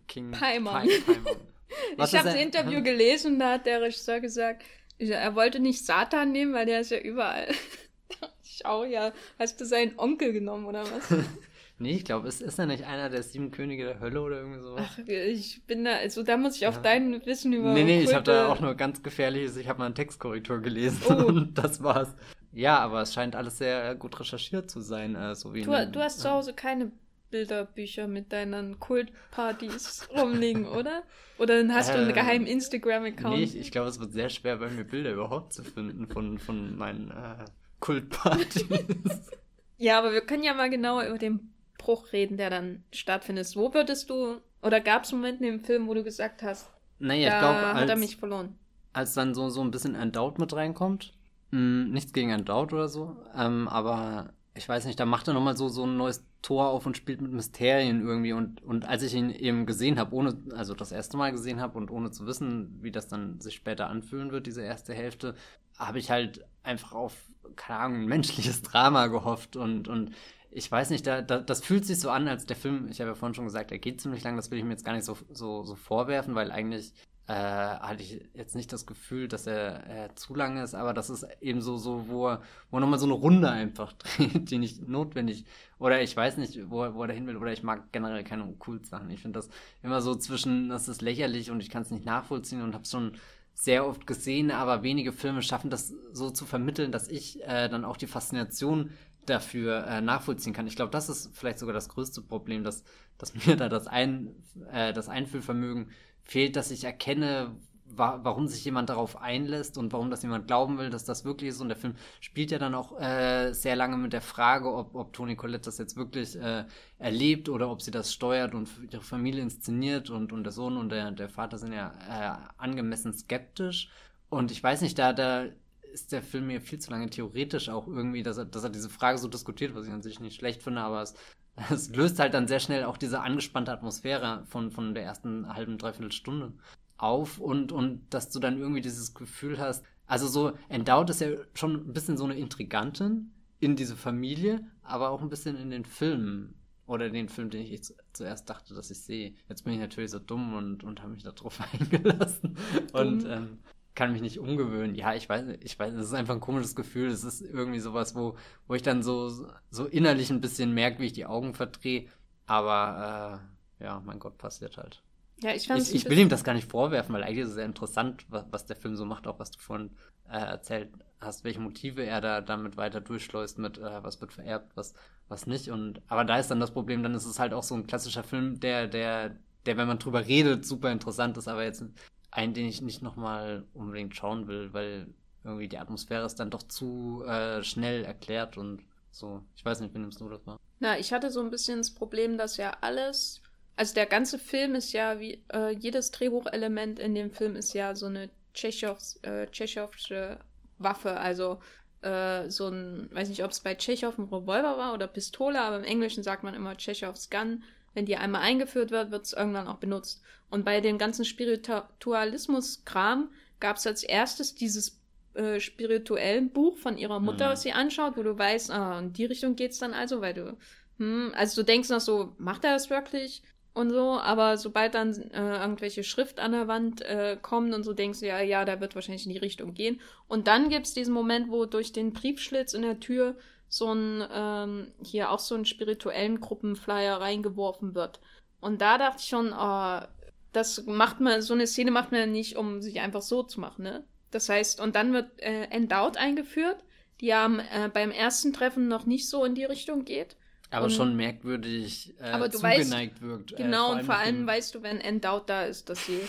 King Paimon. Ich habe das Interview gelesen, da hat der Regisseur gesagt, er wollte nicht Satan nehmen, weil der ist ja überall. <laughs> Schau ja, hast du seinen Onkel genommen oder was? <laughs> Nee, ich glaube, ist, ist er nicht einer der sieben Könige der Hölle oder irgendwie sowas? Ach, ich bin da, also da muss ich auf dein Wissen über. Nee, nee, Kulte... ich habe da auch nur ganz gefährliches, ich habe mal eine Textkorrektur gelesen oh. und das war's. Ja, aber es scheint alles sehr gut recherchiert zu sein, äh, so wie. Du, den, du hast ja. zu Hause keine Bilderbücher mit deinen Kultpartys rumliegen, oder? Oder hast äh, du einen äh, geheimen Instagram-Account? Nee, ich, ich glaube, es wird sehr schwer, bei mir Bilder überhaupt zu finden von, von meinen äh, Kultpartys. <laughs> ja, aber wir können ja mal genauer über den Bruch reden, der dann stattfindet. Wo würdest du, oder gab es Momente im Film, wo du gesagt hast, naja, da ich glaube, hat er mich verloren? Als dann so, so ein bisschen ein Doubt mit reinkommt, mh, hm, nichts gegen ein Doubt oder so, ähm, aber ich weiß nicht, da macht er nochmal so, so ein neues Tor auf und spielt mit Mysterien irgendwie. Und, und als ich ihn eben gesehen habe, ohne, also das erste Mal gesehen habe und ohne zu wissen, wie das dann sich später anfühlen wird, diese erste Hälfte, habe ich halt einfach auf, keine Ahnung, ein menschliches <laughs> Drama gehofft und, und ich weiß nicht, da, da, das fühlt sich so an, als der Film, ich habe ja vorhin schon gesagt, er geht ziemlich lang, das will ich mir jetzt gar nicht so, so, so vorwerfen, weil eigentlich äh, hatte ich jetzt nicht das Gefühl, dass er äh, zu lang ist, aber das ist eben so, so wo er, wo er nochmal so eine Runde einfach <laughs> dreht, die nicht notwendig, oder ich weiß nicht, wo, er, wo er dahin will, oder ich mag generell keine Okkult-Sachen. Ich finde das immer so zwischen, das ist lächerlich und ich kann es nicht nachvollziehen und habe es schon sehr oft gesehen, aber wenige Filme schaffen das so zu vermitteln, dass ich äh, dann auch die Faszination dafür äh, nachvollziehen kann. Ich glaube, das ist vielleicht sogar das größte Problem, dass, dass <laughs> mir da das, Ein, äh, das Einfühlvermögen fehlt, dass ich erkenne, wa warum sich jemand darauf einlässt und warum das jemand glauben will, dass das wirklich ist. Und der Film spielt ja dann auch äh, sehr lange mit der Frage, ob, ob Toni Collette das jetzt wirklich äh, erlebt oder ob sie das steuert und ihre Familie inszeniert und, und der Sohn und der, der Vater sind ja äh, angemessen skeptisch. Und ich weiß nicht, da, da ist der Film mir viel zu lange theoretisch auch irgendwie, dass er, dass er diese Frage so diskutiert, was ich an sich nicht schlecht finde, aber es, es löst halt dann sehr schnell auch diese angespannte Atmosphäre von, von der ersten halben, dreiviertel Stunde auf und, und dass du dann irgendwie dieses Gefühl hast, also so, Endowed ist ja schon ein bisschen so eine Intrigantin in diese Familie, aber auch ein bisschen in den Filmen oder den Film, den ich zuerst dachte, dass ich sehe. Jetzt bin ich natürlich so dumm und, und habe mich darauf <laughs> eingelassen. Dumm. Und ähm, kann mich nicht umgewöhnen. Ja, ich weiß, ich weiß, es ist einfach ein komisches Gefühl. Es ist irgendwie sowas, wo, wo ich dann so, so innerlich ein bisschen merke, wie ich die Augen verdrehe. Aber äh, ja, mein Gott, passiert halt. Ja, ich fand Ich, ich will ihm das gar nicht vorwerfen, weil eigentlich ist es sehr interessant, was, was der Film so macht, auch was du vorhin äh, erzählt hast, welche Motive er da damit weiter durchschleust, mit äh, was wird vererbt, was, was nicht. Und aber da ist dann das Problem, dann ist es halt auch so ein klassischer Film, der, der, der, wenn man drüber redet, super interessant ist, aber jetzt einen, den ich nicht nochmal unbedingt schauen will, weil irgendwie die Atmosphäre ist dann doch zu äh, schnell erklärt und so. Ich weiß nicht, wie nimmst du das mal? Na, ich hatte so ein bisschen das Problem, dass ja alles, also der ganze Film ist ja wie, äh, jedes Drehbuchelement in dem Film ist ja so eine Tschechows, äh, Tschechovsche Waffe, also äh, so ein, weiß nicht, ob es bei Tschechow ein Revolver war oder Pistole, aber im Englischen sagt man immer Tschechows Gun wenn die einmal eingeführt wird, wird es irgendwann auch benutzt. Und bei dem ganzen Spiritualismus-Kram gab es als erstes dieses äh, spirituellen Buch von ihrer Mutter, mhm. was sie anschaut, wo du weißt, ah, in die Richtung geht's dann also, weil du, hm, also du denkst noch so, macht er das wirklich? Und so, aber sobald dann äh, irgendwelche Schrift an der Wand äh, kommt und so denkst du, ja, ja, da wird wahrscheinlich in die Richtung gehen. Und dann gibt's diesen Moment, wo durch den Briefschlitz in der Tür so ein, ähm, hier auch so einen spirituellen Gruppenflyer reingeworfen wird. Und da dachte ich schon, oh, das macht man, so eine Szene macht man nicht, um sich einfach so zu machen, ne? Das heißt, und dann wird äh, Endowed eingeführt, die ja äh, beim ersten Treffen noch nicht so in die Richtung geht. Aber und, schon merkwürdig äh, aber du zugeneigt weißt, wirkt. Genau, äh, und vor allem weißt du, wenn Endowed da ist, dass sie.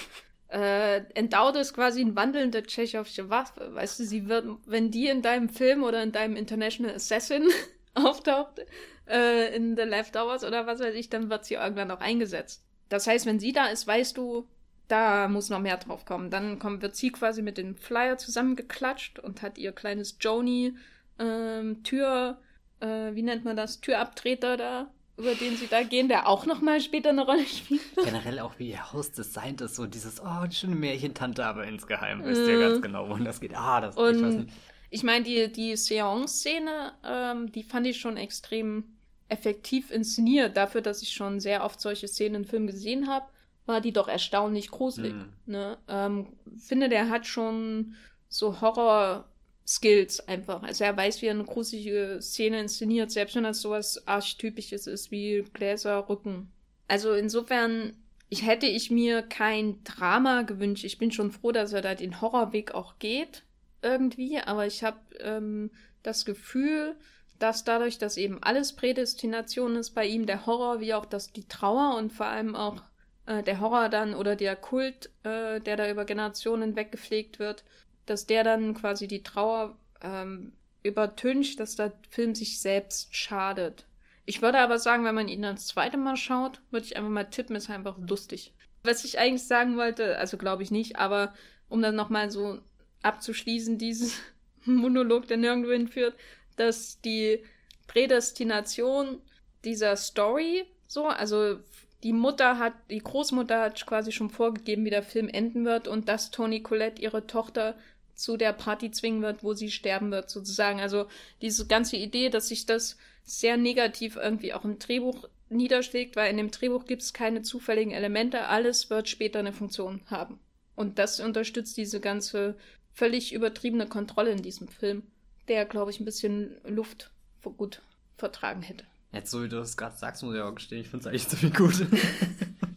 Äh, Endowed ist quasi ein wandelnde tschechische Waffe. Weißt du, sie wird, wenn die in deinem Film oder in deinem International Assassin <laughs> auftaucht, äh, in The Leftovers oder was weiß ich, dann wird sie irgendwann auch eingesetzt. Das heißt, wenn sie da ist, weißt du, da muss noch mehr drauf kommen. Dann kommt, wird sie quasi mit dem Flyer zusammengeklatscht und hat ihr kleines Joni ähm, Tür, äh, wie nennt man das, Türabtreter da, über den sie da gehen, der auch nochmal später eine Rolle spielt. <laughs> Generell auch wie ihr Haus designt ist, so dieses, oh, die schöne Märchentante, aber insgeheim wisst ihr ganz genau, wohin das geht. Ah, das Und ich weiß nicht. ich meine, die, die Seance-Szene, ähm, die fand ich schon extrem effektiv inszeniert. Dafür, dass ich schon sehr oft solche Szenen in Filmen gesehen habe, war die doch erstaunlich gruselig. Mhm. Ne? Ähm, finde, der hat schon so Horror-Skills einfach. Also er weiß, wie er eine gruselige Szene inszeniert, selbst wenn das sowas Archetypisches ist wie Gläser, Rücken. Also insofern, ich hätte ich mir kein Drama gewünscht. Ich bin schon froh, dass er da den Horrorweg auch geht, irgendwie, aber ich habe ähm, das Gefühl, dass dadurch, dass eben alles Prädestination ist bei ihm, der Horror wie auch das, die Trauer und vor allem auch äh, der Horror dann oder der Kult, äh, der da über Generationen weggepflegt wird, dass der dann quasi die Trauer ähm, übertüncht, dass der Film sich selbst schadet. Ich würde aber sagen, wenn man ihn das zweite Mal schaut, würde ich einfach mal tippen, ist einfach lustig. Was ich eigentlich sagen wollte, also glaube ich nicht, aber um dann nochmal so abzuschließen, dieses <laughs> Monolog, der nirgendwo hinführt, dass die Prädestination dieser Story so, also die Mutter hat, die Großmutter hat quasi schon vorgegeben, wie der Film enden wird und dass Toni Colette ihre Tochter zu der Party zwingen wird, wo sie sterben wird, sozusagen. Also diese ganze Idee, dass sich das sehr negativ irgendwie auch im Drehbuch niederschlägt, weil in dem Drehbuch gibt es keine zufälligen Elemente, alles wird später eine Funktion haben. Und das unterstützt diese ganze völlig übertriebene Kontrolle in diesem Film, der, glaube ich, ein bisschen Luft gut vertragen hätte. Jetzt, so wie du das gerade sagst, muss ich auch gestehen, ich finde es eigentlich ziemlich gut. <laughs>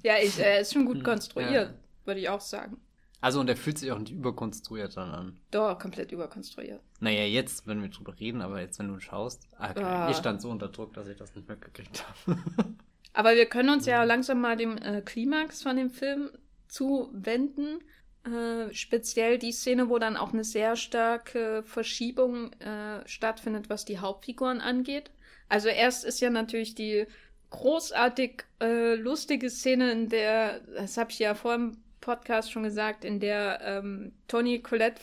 Ja, ich, er ist schon gut Hm, konstruiert, ja. würde ich auch sagen. Also, und der fühlt sich auch nicht überkonstruiert dann an. Doch, komplett überkonstruiert. Naja, jetzt, wenn wir drüber reden, aber jetzt, wenn du schaust, ah, okay. Ah. ich stand so unter Druck, dass ich das nicht mitgekriegt habe. <laughs> Aber wir können uns ja langsam mal dem äh, Klimax von dem Film zuwenden. Äh, speziell die Szene, wo dann auch eine sehr starke Verschiebung äh, stattfindet, was die Hauptfiguren angeht. Also erst ist ja natürlich die großartig äh, lustige Szene, in der, das habe ich ja vor dem Podcast schon gesagt, in der ähm, Toni Colette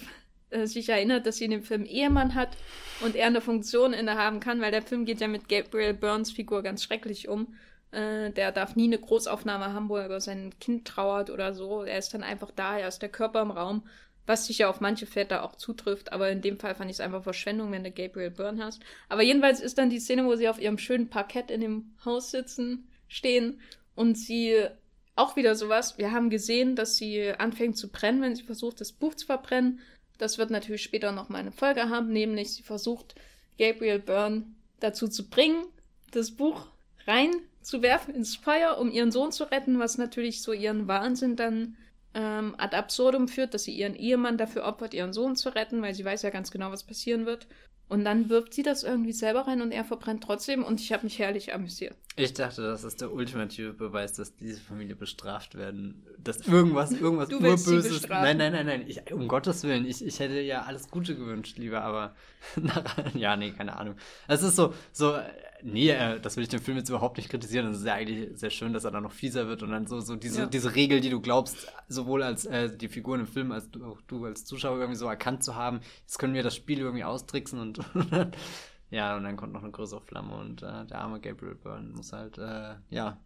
äh, sich erinnert, dass sie in dem Film Ehemann hat und er eine Funktion innehaben kann, weil der Film geht ja mit Gabriel Burns Figur ganz schrecklich um. Äh, der darf nie eine Großaufnahme haben, wo er über sein Kind trauert oder so. Er ist dann einfach da, er ist der Körper im Raum, was sicher auf manche Väter auch zutrifft, aber in dem Fall fand ich es einfach Verschwendung, wenn du Gabriel Byrne hast. Aber jedenfalls ist dann die Szene, wo sie auf ihrem schönen Parkett in dem Haus sitzen, stehen und sie auch wieder sowas. Wir haben gesehen, dass sie anfängt zu brennen, wenn sie versucht, das Buch zu verbrennen. Das wird natürlich später noch mal eine Folge haben, nämlich sie versucht, Gabriel Byrne dazu zu bringen, das Buch reinzuwerfen ins Feuer, um ihren Sohn zu retten, was natürlich so ihren Wahnsinn dann ähm, ad absurdum führt, dass sie ihren Ehemann dafür opfert, ihren Sohn zu retten, weil sie weiß ja ganz genau, was passieren wird. Und dann wirft sie das irgendwie selber rein und er verbrennt trotzdem und ich habe mich herrlich amüsiert. Ich dachte, das ist der ultimative Beweis, dass diese Familie bestraft werden. Dass irgendwas, irgendwas Du willst sie Urböses. bestrafen. Nein, nein, nein, nein. Ich, um Gottes Willen. Ich, ich hätte ja alles Gute gewünscht, lieber, aber. <laughs> ja, nee, keine Ahnung. Es ist so, so, nee, äh, das will ich den Film jetzt überhaupt nicht kritisieren. Es ist ja eigentlich sehr schön, dass er dann noch fieser wird und dann so, so diese, Ja. diese Regel, die du glaubst, sowohl als äh, die Figuren im Film, als du, auch du als Zuschauer irgendwie so erkannt zu haben. Jetzt können wir das Spiel irgendwie austricksen und. <laughs> Ja, und dann kommt noch eine größere Flamme und äh, der arme Gabriel Byrne muss halt, äh, ja,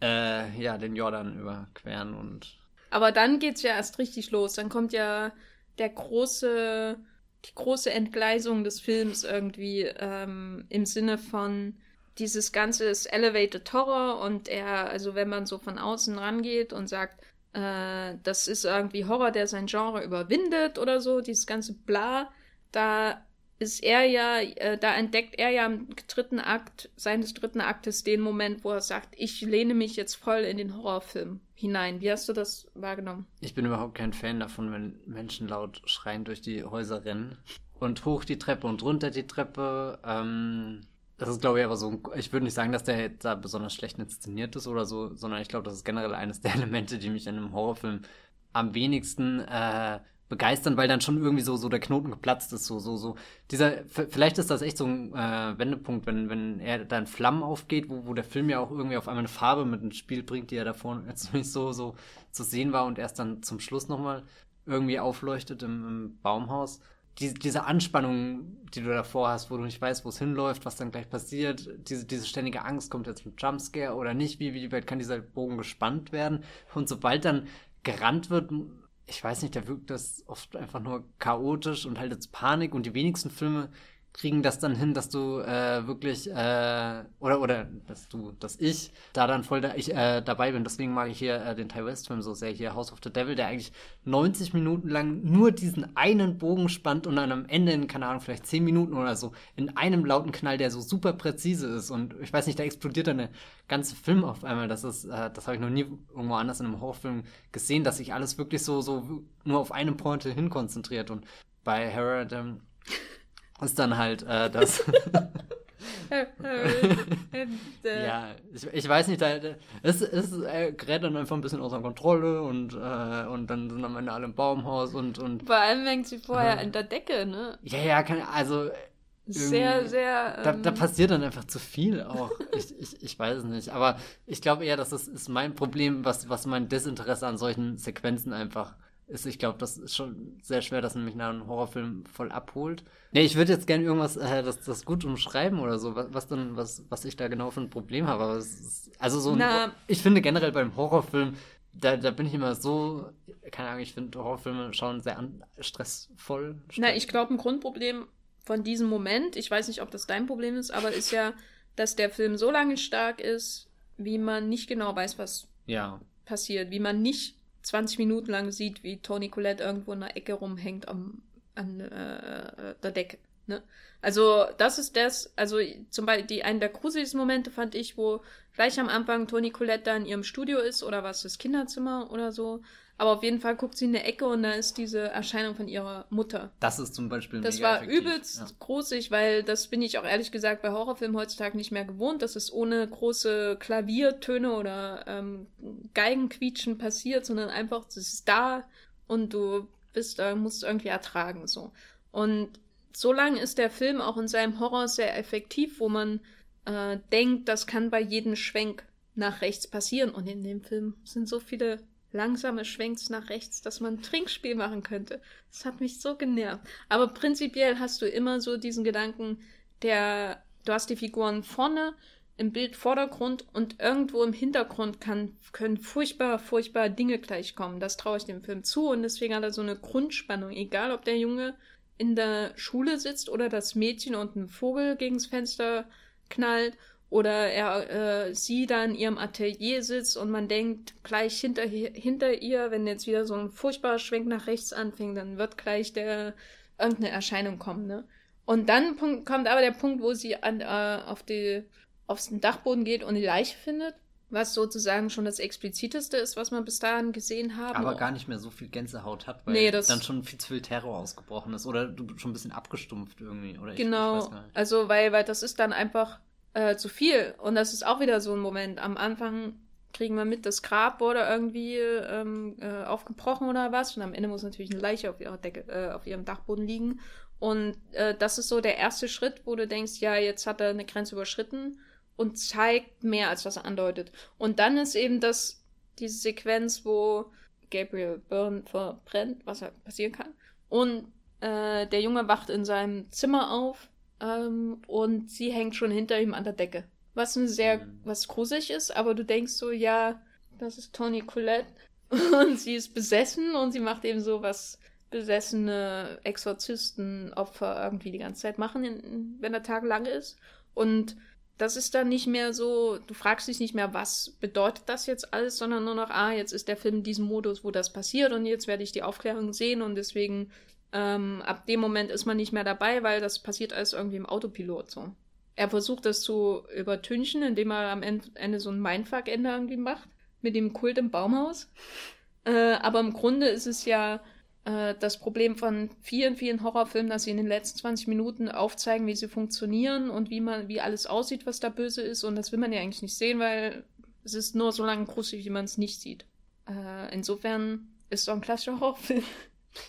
äh, ja, den Jordan überqueren und Aber dann geht's ja erst richtig los. Dann kommt ja der große, die große Entgleisung des Films irgendwie ähm, im Sinne von dieses ganze ist Elevated Horror und er, also wenn man so von außen rangeht und sagt, äh, das ist irgendwie Horror, der sein Genre überwindet oder so, dieses ganze Bla, da ist er ja, äh, da entdeckt er ja im dritten Akt seines dritten Aktes den Moment, wo er sagt, ich lehne mich jetzt voll in den Horrorfilm hinein. Wie hast du das wahrgenommen? Ich bin überhaupt kein Fan davon, wenn Menschen laut schreien durch die Häuser rennen. Und hoch die Treppe und runter die Treppe. Ähm, das ist, glaube ich, aber so, ich würde nicht sagen, dass der da besonders schlecht inszeniert ist oder so, sondern ich glaube, das ist generell eines der <laughs> Elemente, die mich in einem Horrorfilm am wenigsten äh, begeistern, weil dann schon irgendwie so, so der Knoten geplatzt ist, so, so, so. Dieser, vielleicht ist das echt so ein äh, Wendepunkt, wenn, wenn er da in Flammen aufgeht, wo, wo der Film ja auch irgendwie auf einmal eine Farbe mit ins Spiel bringt, die ja davor jetzt <laughs> nicht so, so zu sehen war und erst dann zum Schluss nochmal irgendwie aufleuchtet im, im Baumhaus. Die, diese Anspannung, die du davor hast, wo du nicht weißt, wo es hinläuft, was dann gleich passiert, diese, diese ständige Angst, kommt jetzt ein Jumpscare oder nicht, wie, wie weit kann dieser Bogen gespannt werden? Und sobald dann gerannt wird, ich weiß nicht, da wirkt das oft einfach nur chaotisch und halt jetzt Panik und die wenigsten Filme kriegen das dann hin, dass du äh, wirklich äh, oder oder dass du, dass ich da dann voll da, ich, äh, dabei bin. Deswegen mag ich hier äh, den Ty West Film so sehr hier House of the Devil, der eigentlich 90 Minuten lang nur diesen einen Bogen spannt und dann am Ende in keine Ahnung vielleicht 10 Minuten oder so in einem lauten Knall, der so super präzise ist und ich weiß nicht, da explodiert dann der ganze Film auf einmal. Das ist, äh, das habe ich noch nie irgendwo anders in einem Horrorfilm gesehen, dass sich alles wirklich so so nur auf eine Pointe hin konzentriert und bei ähm, ist dann halt äh, <laughs> das. ja, ich, ich weiß nicht, da, es, es äh, gerät dann einfach ein bisschen außer Kontrolle und, äh, und dann sind am Ende alle im Baumhaus und. und Vor allem hängt sie vorher äh, in der Decke, ne? Ja, ja, kann, also. Sehr, sehr. Ähm, da, da, ähm, passiert dann einfach zu viel auch. ich, ich, ich weiß es nicht. Aber ich glaube eher, das ist, ist mein Problem, was, was mein Desinteresse an solchen Sequenzen einfach ist, ich glaube, das ist schon sehr schwer, dass man mich nach einem Horrorfilm voll abholt. Nee, ich würde jetzt gerne irgendwas, äh, das, das gut umschreiben oder so, was, was dann, was, was ich da genau für ein Problem habe. Aber ist, also so ein, ich finde generell beim Horrorfilm, da, da bin ich immer so, keine Ahnung, ich finde Horrorfilme schauen sehr an, stressvoll. Na, ich glaube, ein Grundproblem von diesem Moment, ich weiß nicht, ob das dein Problem ist, aber ist ja, dass der Film so lange stark ist, wie man nicht genau weiß, was ja. passiert, wie man nicht 20 Minuten lang sieht, wie Tony Colette irgendwo in der Ecke rumhängt am, an äh, der Decke. Ne? Also das ist das, also zum Beispiel die, einen der gruseligsten Momente fand ich, wo gleich am Anfang Toni Colette da in ihrem Studio ist oder was, das Kinderzimmer oder so aber auf jeden Fall guckt sie in der Ecke und da ist diese Erscheinung von ihrer Mutter. Das ist zum Beispiel Das war effektiv. übelst ja. gruselig, weil das bin ich auch ehrlich gesagt bei Horrorfilmen heutzutage nicht mehr gewohnt, dass es ohne große Klaviertöne oder ähm, Geigenquietschen passiert, sondern einfach, es ist da und du bist, äh, musst irgendwie ertragen, so. Und so lange ist der Film auch in seinem Horror sehr effektiv, wo man äh, denkt, das kann bei jedem Schwenk nach rechts passieren. Und in dem Film sind so viele langsame Schwenks nach rechts, dass man ein Trinkspiel machen könnte. Das hat mich so genervt. Aber prinzipiell hast du immer so diesen Gedanken, der, du hast die Figuren vorne im Bild Vordergrund und irgendwo im Hintergrund kann, können furchtbar, furchtbar Dinge gleich kommen. Das traue ich dem Film zu und deswegen hat er so eine Grundspannung. Egal, ob der Junge in der Schule sitzt oder das Mädchen und ein Vogel gegens Fenster knallt oder er, äh, sie da in ihrem Atelier sitzt und man denkt gleich hinter, hinter ihr, wenn jetzt wieder so ein furchtbarer Schwenk nach rechts anfängt, dann wird gleich der irgendeine Erscheinung kommen, ne? Und dann Punkt, kommt aber der Punkt, wo sie an, äh, auf die, aufs Dachboden geht und die Leiche findet, was sozusagen schon das expliziteste ist, was man bis dahin gesehen haben. Aber gar nicht mehr so viel Gänsehaut hat, weil nee, dann schon viel zu viel Terror ausgebrochen ist oder du schon ein bisschen abgestumpft irgendwie. Oder ich, genau, ich also weil, weil das ist dann einfach äh, zu viel. Und das ist auch wieder so ein Moment. Am Anfang kriegen wir mit, das Grab wurde irgendwie ähm, äh, aufgebrochen oder was. Und am Ende muss natürlich eine Leiche auf, ihrer Decke, äh, auf ihrem Dachboden liegen. Und äh, das ist so der erste Schritt, wo du denkst, ja, jetzt hat er eine Grenze überschritten und zeigt mehr, als was er andeutet. Und dann ist eben das, diese Sequenz, wo Gabriel Byrne verbrennt, was halt passieren kann. Und äh, der Junge wacht in seinem Zimmer auf ähm, und sie hängt schon hinter ihm an der Decke. Was ein sehr, mhm. was gruselig ist, aber du denkst so, ja, das ist Toni Colette <laughs> und sie ist besessen und sie macht eben so, was besessene Exorzisten, Opfer irgendwie die ganze Zeit machen, wenn der Tag lang ist. Und das ist dann nicht mehr so, du fragst dich nicht mehr, was bedeutet das jetzt alles, sondern nur noch, ah, jetzt ist der Film in diesem Modus, wo das passiert und jetzt werde ich die Aufklärung sehen und deswegen ähm, ab dem Moment ist man nicht mehr dabei, weil das passiert alles irgendwie im Autopilot so. Er versucht das zu übertünchen, indem er am Ende so ein Mindfuck-Ende irgendwie macht, mit dem Kult im Baumhaus. Äh, aber im Grunde ist es ja äh, das Problem von vielen, vielen Horrorfilmen, dass sie in den letzten 20 Minuten aufzeigen, wie sie funktionieren und wie man, wie alles aussieht, was da böse ist. Und das will man ja eigentlich nicht sehen, weil es ist nur so lange gruselig, wie man es nicht sieht. Äh, insofern ist doch ein klassischer Horrorfilm.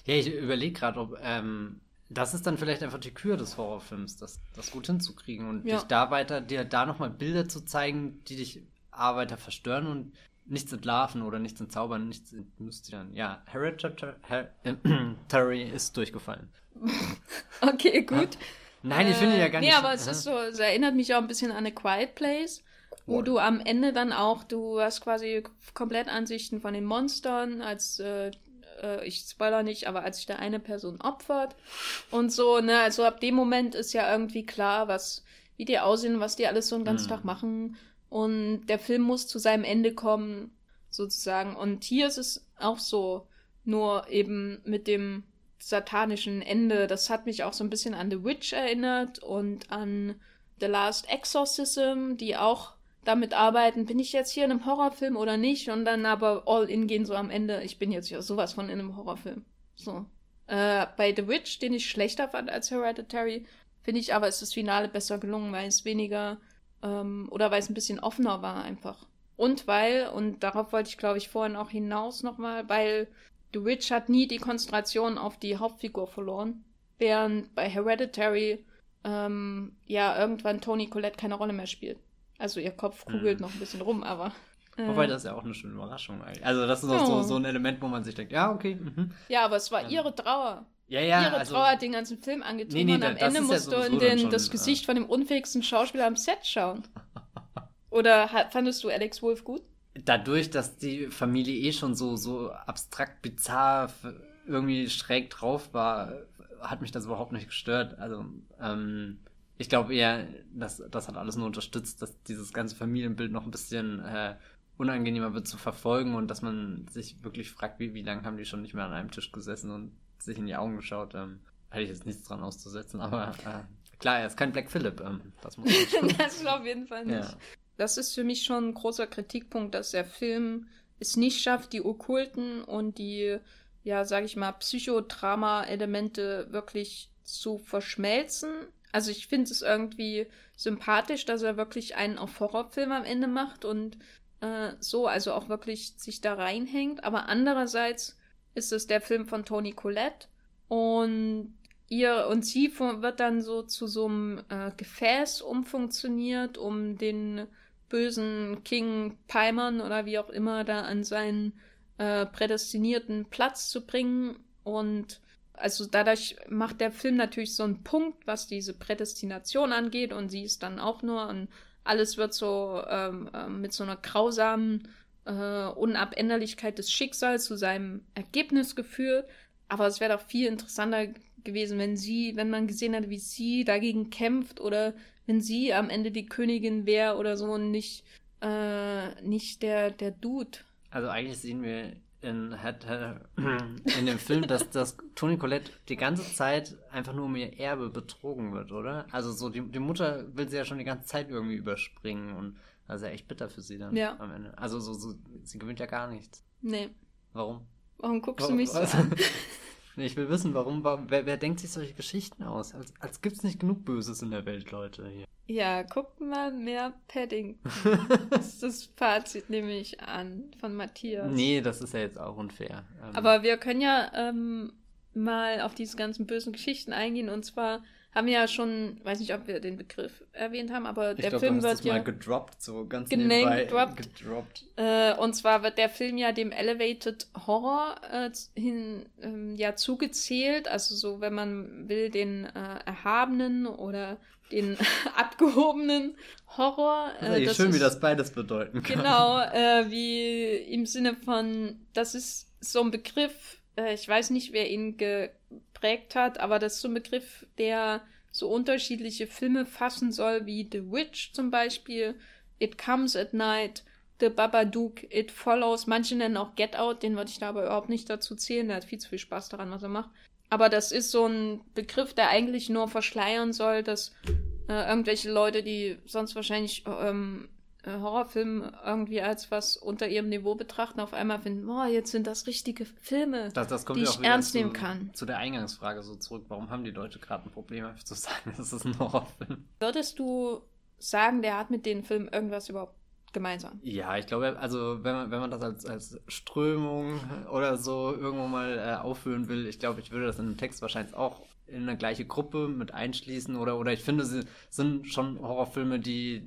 Ja, ich überlege gerade, ob ähm, das ist dann vielleicht einfach die Kür des Horrorfilms, das, das gut hinzukriegen und ja. dich da weiter, dir da nochmal Bilder zu zeigen, die dich A weiter verstören und nichts entlarven oder nichts entzaubern, nichts entmystieren. Ja, Hereditary <clears throat> ist durchgefallen. <laughs> okay, gut. Nein, ich finde ja gar nicht. Nee, aber es ist so, es erinnert mich auch ein bisschen an A Quiet Place, wo wow. du am Ende dann auch, du hast quasi komplett Ansichten von den Monstern, als äh, äh, ich spoiler nicht, aber als sich da eine Person opfert und so, ne, also ab dem Moment ist ja irgendwie klar, was, wie die aussehen, was die alles so einen ganzen hm. Tag machen und der Film muss zu seinem Ende kommen, sozusagen. Und hier ist es auch so, nur eben mit dem satanischen Ende. Das hat mich auch so ein bisschen an The Witch erinnert und an The Last Exorcism, die auch damit arbeiten, bin ich jetzt hier in einem Horrorfilm oder nicht? Und dann aber all in gehen so am Ende, ich bin jetzt ja sowas von in einem Horrorfilm. So. Äh, bei The Witch, den ich schlechter fand als Hereditary, finde ich aber, ist das Finale besser gelungen, weil es weniger ähm, oder weil es ein bisschen offener war einfach. Und weil, und darauf wollte ich glaube ich vorhin auch hinaus nochmal, weil The Witch hat nie die Konzentration auf die Hauptfigur verloren, während bei Hereditary ähm, ja irgendwann Tony Colette keine Rolle mehr spielt. Also ihr Kopf kugelt hm. noch ein bisschen rum, aber. Äh, Wobei das ist ja auch eine schöne Überraschung eigentlich. Also das ist auch so, so ein Element, wo man sich denkt, ja, okay. Mhm. Ja, aber es war ähm. ihre Trauer. Ja, ja, ihre also, Trauer hat den ganzen Film angetan nee, nee, und am Ende musst ja du in den, schon, das Gesicht von dem unfähigsten Schauspieler am Set schauen. <laughs> Oder fandest du Alex Wolf gut? Dadurch, dass die Familie eh schon so, so abstrakt, bizarr, irgendwie schräg drauf war, hat mich das überhaupt nicht gestört. Also, ähm, ich glaube eher, dass das hat alles nur unterstützt, dass dieses ganze Familienbild noch ein bisschen äh, unangenehmer wird zu verfolgen und dass man sich wirklich fragt, wie, wie lange haben die schon nicht mehr an einem Tisch gesessen und sich in die Augen geschaut. Ähm, hätte ich jetzt nichts dran auszusetzen, aber äh, klar, er ist kein Black Phillip. Ähm, das muss <laughs> Das ist auf jeden Fall nicht. Ja. Das ist für mich schon ein großer Kritikpunkt, dass der Film es nicht schafft, die okkulten und die, ja, sag ich mal, Psychodrama-Elemente wirklich zu verschmelzen. Also ich finde es irgendwie sympathisch, dass er wirklich einen auf Horrorfilm am Ende macht und äh, so, also auch wirklich sich da reinhängt. Aber andererseits ist es der Film von Toni Collette und ihr und sie wird dann so zu so einem äh, Gefäß umfunktioniert, um den bösen King Paimon oder wie auch immer da an seinen äh, prädestinierten Platz zu bringen und also dadurch macht der Film natürlich so einen Punkt, was diese Prädestination angeht und sie ist dann auch nur und alles wird so ähm, äh, mit so einer grausamen äh, Unabänderlichkeit des Schicksals zu seinem Ergebnis geführt. Aber es wäre doch viel interessanter gewesen, wenn sie, wenn man gesehen hätte, wie sie dagegen kämpft oder wenn sie am Ende die Königin wäre oder so und nicht, äh, nicht der, der Dude. Also eigentlich sehen wir in, <clears throat> in dem Film, dass, dass Toni Colette die ganze Zeit einfach nur um ihr Erbe betrogen wird, oder? Also so, die, die Mutter will sie ja schon die ganze Zeit irgendwie überspringen und das ist ja echt bitter für sie dann ja. am Ende. Also so, so, sie gewinnt ja gar nichts. Nee. Warum? Warum guckst warum, du mich so an? <laughs> nee, ich will wissen, warum, warum wer, wer, denkt sich solche Geschichten aus? Als, als gibt es nicht genug Böses in der Welt, Leute. Hier. Ja, guck mal mehr Padding. <laughs> das ist das Fazit, nehme ich an, von Matthias. Nee, das ist ja jetzt auch unfair. Ähm, Aber wir können ja ähm, mal auf diese ganzen bösen Geschichten eingehen und zwar haben wir ja schon, weiß nicht, ob wir den Begriff erwähnt haben, aber der glaub, Film wird ja mal gedroppt, so ganz nebenbei gedroppt. gedroppt. Äh, und zwar wird der Film ja dem Elevated Horror äh, hin ähm, ja zugezählt, also so, wenn man will, den äh, erhabenen oder den <laughs> abgehobenen Horror. Äh, das schön, ist, wie das beides bedeuten kann. Genau, äh, wie im Sinne von, das ist so ein Begriff, äh, ich weiß nicht, wer ihn ge geprägt hat, aber das ist so ein Begriff, der so unterschiedliche Filme fassen soll, wie The Witch zum Beispiel, It Comes at Night, The Babadook, It Follows. Manche nennen auch Get Out, den würde ich da aber überhaupt nicht dazu zählen. Der hat viel zu viel Spaß daran, was er macht. Aber das ist so ein Begriff, der eigentlich nur verschleiern soll, dass äh, irgendwelche Leute, die sonst wahrscheinlich ähm, äh, Horrorfilm irgendwie als was unter ihrem Niveau betrachten, auf einmal finden, boah, jetzt sind das richtige Filme, das, das die ich ernst nehmen kann. Zu der Eingangsfrage so zurück, warum haben die Leute gerade ein Problem, einfach zu sagen, <laughs> das ist ein Horrorfilm? Würdest du sagen, der hat mit den Filmen irgendwas überhaupt gemeinsam? Ja, ich glaube, also wenn man, wenn man das als, als Strömung oder so irgendwo mal äh, auffüllen will, ich glaube, ich würde das in einem Text wahrscheinlich auch in eine gleiche Gruppe mit einschließen oder, oder ich finde, sie sind schon Horrorfilme, die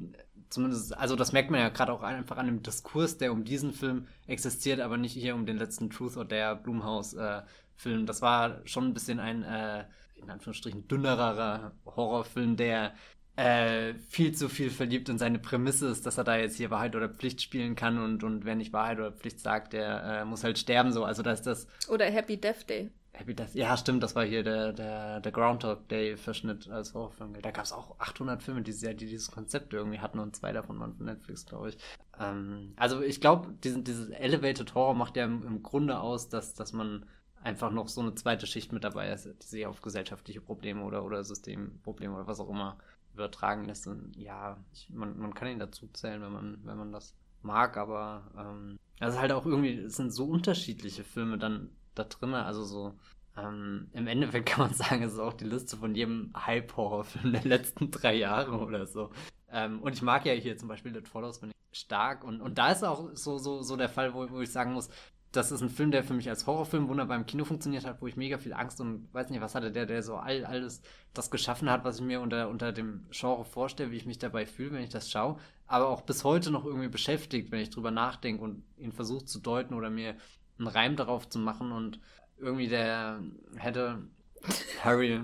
zumindest, also das merkt man ja gerade auch einfach an dem Diskurs, der um diesen Film existiert, aber nicht hier um den letzten Truth or Dare Blumhouse-Film. Äh, das war schon ein bisschen ein, äh, in Anführungsstrichen, dünnerer Horrorfilm, der äh, viel zu viel verliebt in seine Prämisse ist, dass er da jetzt hier Wahrheit oder Pflicht spielen kann und, und wer nicht Wahrheit oder Pflicht sagt, der äh, muss halt sterben so. Also da ist das. Oder Happy Death Day. Happy Death, ja, stimmt, das war hier der, der, der Groundhog Day-Verschnitt als Horrorfilm. Da gab es auch 800 Filme dieses Jahr, die dieses Konzept irgendwie hatten und zwei davon waren von Netflix, glaube ich. Ähm, also ich glaube, dieses Elevated Horror macht ja im, im, Grunde aus, dass, dass man einfach noch so eine zweite Schicht mit dabei ist, die sich auf gesellschaftliche Probleme oder, oder Systemprobleme oder was auch immer übertragen lässt. Und ja, ich, man, man kann ihn dazu zählen, wenn man, wenn man das mag, aber ähm, also halt auch irgendwie, es sind so unterschiedliche Filme dann da drin. Also so, ähm, im Endeffekt <laughs> kann man sagen, es ist auch die Liste von jedem Hype-Horrorfilm der letzten drei Jahre oder so. Ähm, und ich mag ja hier zum Beispiel It Follows stark. Und, und da ist auch so, so, so der Fall, wo, wo ich sagen muss, das ist ein Film, der für mich als Horrorfilm wunderbar im Kino funktioniert hat, wo ich mega viel Angst und weiß nicht, was hatte der, der so all, alles das geschaffen hat, was ich mir unter, unter dem Genre vorstelle, wie ich mich dabei fühle, wenn ich das schaue. Aber auch bis heute noch irgendwie beschäftigt, wenn ich drüber nachdenke und ihn versuche zu deuten oder mir einen Reim darauf zu machen und irgendwie der hätte <laughs> Harry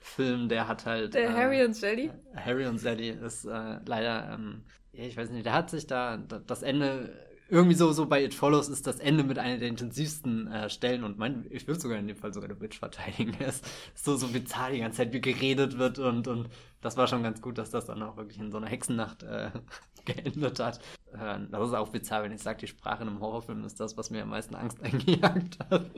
Film, der hat halt. Der äh, Harry und Sally? Harry und Sally ist äh, leider, ähm, ich weiß nicht, der hat sich da das Ende irgendwie so, so bei It Follows ist das Ende mit einer der intensivsten äh, Stellen und mein, ich würde sogar in dem Fall sogar der Witch verteidigen. <laughs> Es ist so, so bizarr die ganze Zeit, wie geredet wird und, und das war schon ganz gut, dass das dann auch wirklich in so einer Hexennacht äh, <laughs> geendet hat. Äh, das ist auch bizarr, wenn ich sage, die Sprache in einem Horrorfilm ist das, was mir am meisten Angst <laughs> eingejagt hat.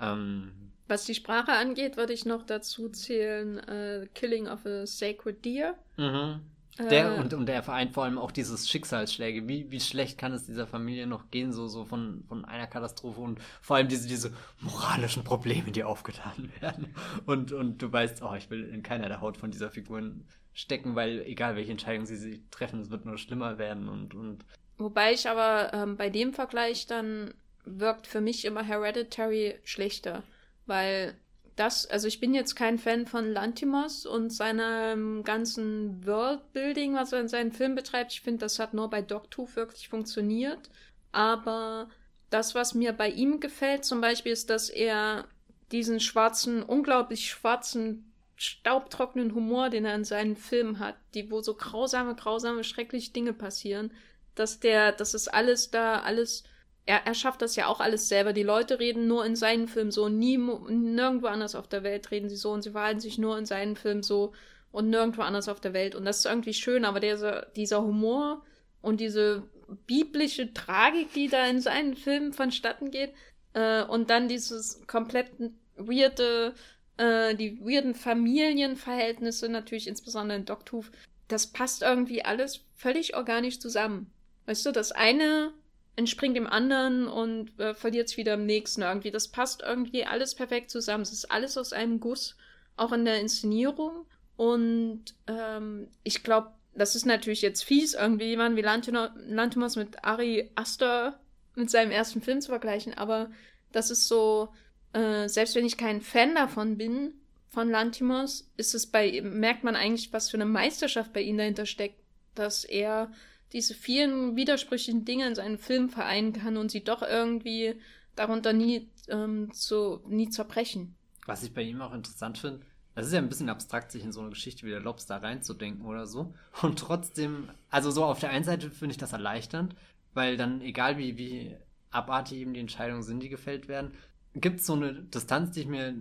ähm, was die Sprache angeht, würde ich noch dazu zählen, uh, Killing of a Sacred Deer. Mhm. Der, äh, und, und der vereint vor allem auch dieses Schicksalsschläge. Wie, wie schlecht kann es dieser Familie noch gehen, so, so von, von einer Katastrophe und vor allem diese, diese moralischen Probleme, die aufgetan <laughs> werden. Und, und du weißt, oh, ich will in keiner der Haut von dieser Figuren stecken, weil egal welche Entscheidung sie sich treffen, es wird nur schlimmer werden und, und Wobei ich aber ähm, bei dem Vergleich dann wirkt für mich immer Hereditary schlechter, weil das, also ich bin jetzt kein Fan von Lantimos und seinem ganzen Worldbuilding, was er in seinen Filmen betreibt. Ich finde, das hat nur bei Dogtooth wirklich funktioniert. Aber das, was mir bei ihm gefällt, zum Beispiel, ist, dass er diesen schwarzen, unglaublich schwarzen, staubtrockenen Humor, den er in seinen Filmen hat, die, wo so grausame, grausame, schreckliche Dinge passieren, dass der, das ist alles da, alles er, er schafft das ja auch alles selber. Die Leute reden nur in seinen Filmen so, nie, nirgendwo anders auf der Welt reden sie so und sie verhalten sich nur in seinen Filmen so und nirgendwo anders auf der Welt. Und das ist irgendwie schön, aber dieser, dieser Humor und diese biblische Tragik, die da in seinen Filmen vonstatten geht, äh, und dann dieses komplett weirde, äh, die weirden Familienverhältnisse, natürlich insbesondere in Dogtooth, das passt irgendwie alles völlig organisch zusammen. Weißt du, das eine entspringt dem anderen und äh, verliert es wieder im nächsten irgendwie. Das passt irgendwie alles perfekt zusammen. Es ist alles aus einem Guss, auch in der Inszenierung. Und ähm, ich glaube, das ist natürlich jetzt fies, irgendwie jemanden wie Lantimos mit Ari Aster mit seinem ersten Film zu vergleichen, aber das ist so, äh, selbst wenn ich kein Fan davon bin, von Lantimos, ist es bei, merkt man eigentlich, was für eine Meisterschaft bei ihm dahinter steckt, dass er diese vielen widersprüchlichen Dinge in seinen Film vereinen kann und sie doch irgendwie darunter nie, ähm, zu, nie zerbrechen. Was ich bei ihm auch interessant finde, es ist ja ein bisschen abstrakt, sich in so eine Geschichte wie der Lobster reinzudenken oder so. Und trotzdem, also so auf der einen Seite finde ich das erleichternd, weil dann, egal wie, wie abartig eben die Entscheidungen sind, die gefällt werden, gibt es so eine Distanz, die ich mir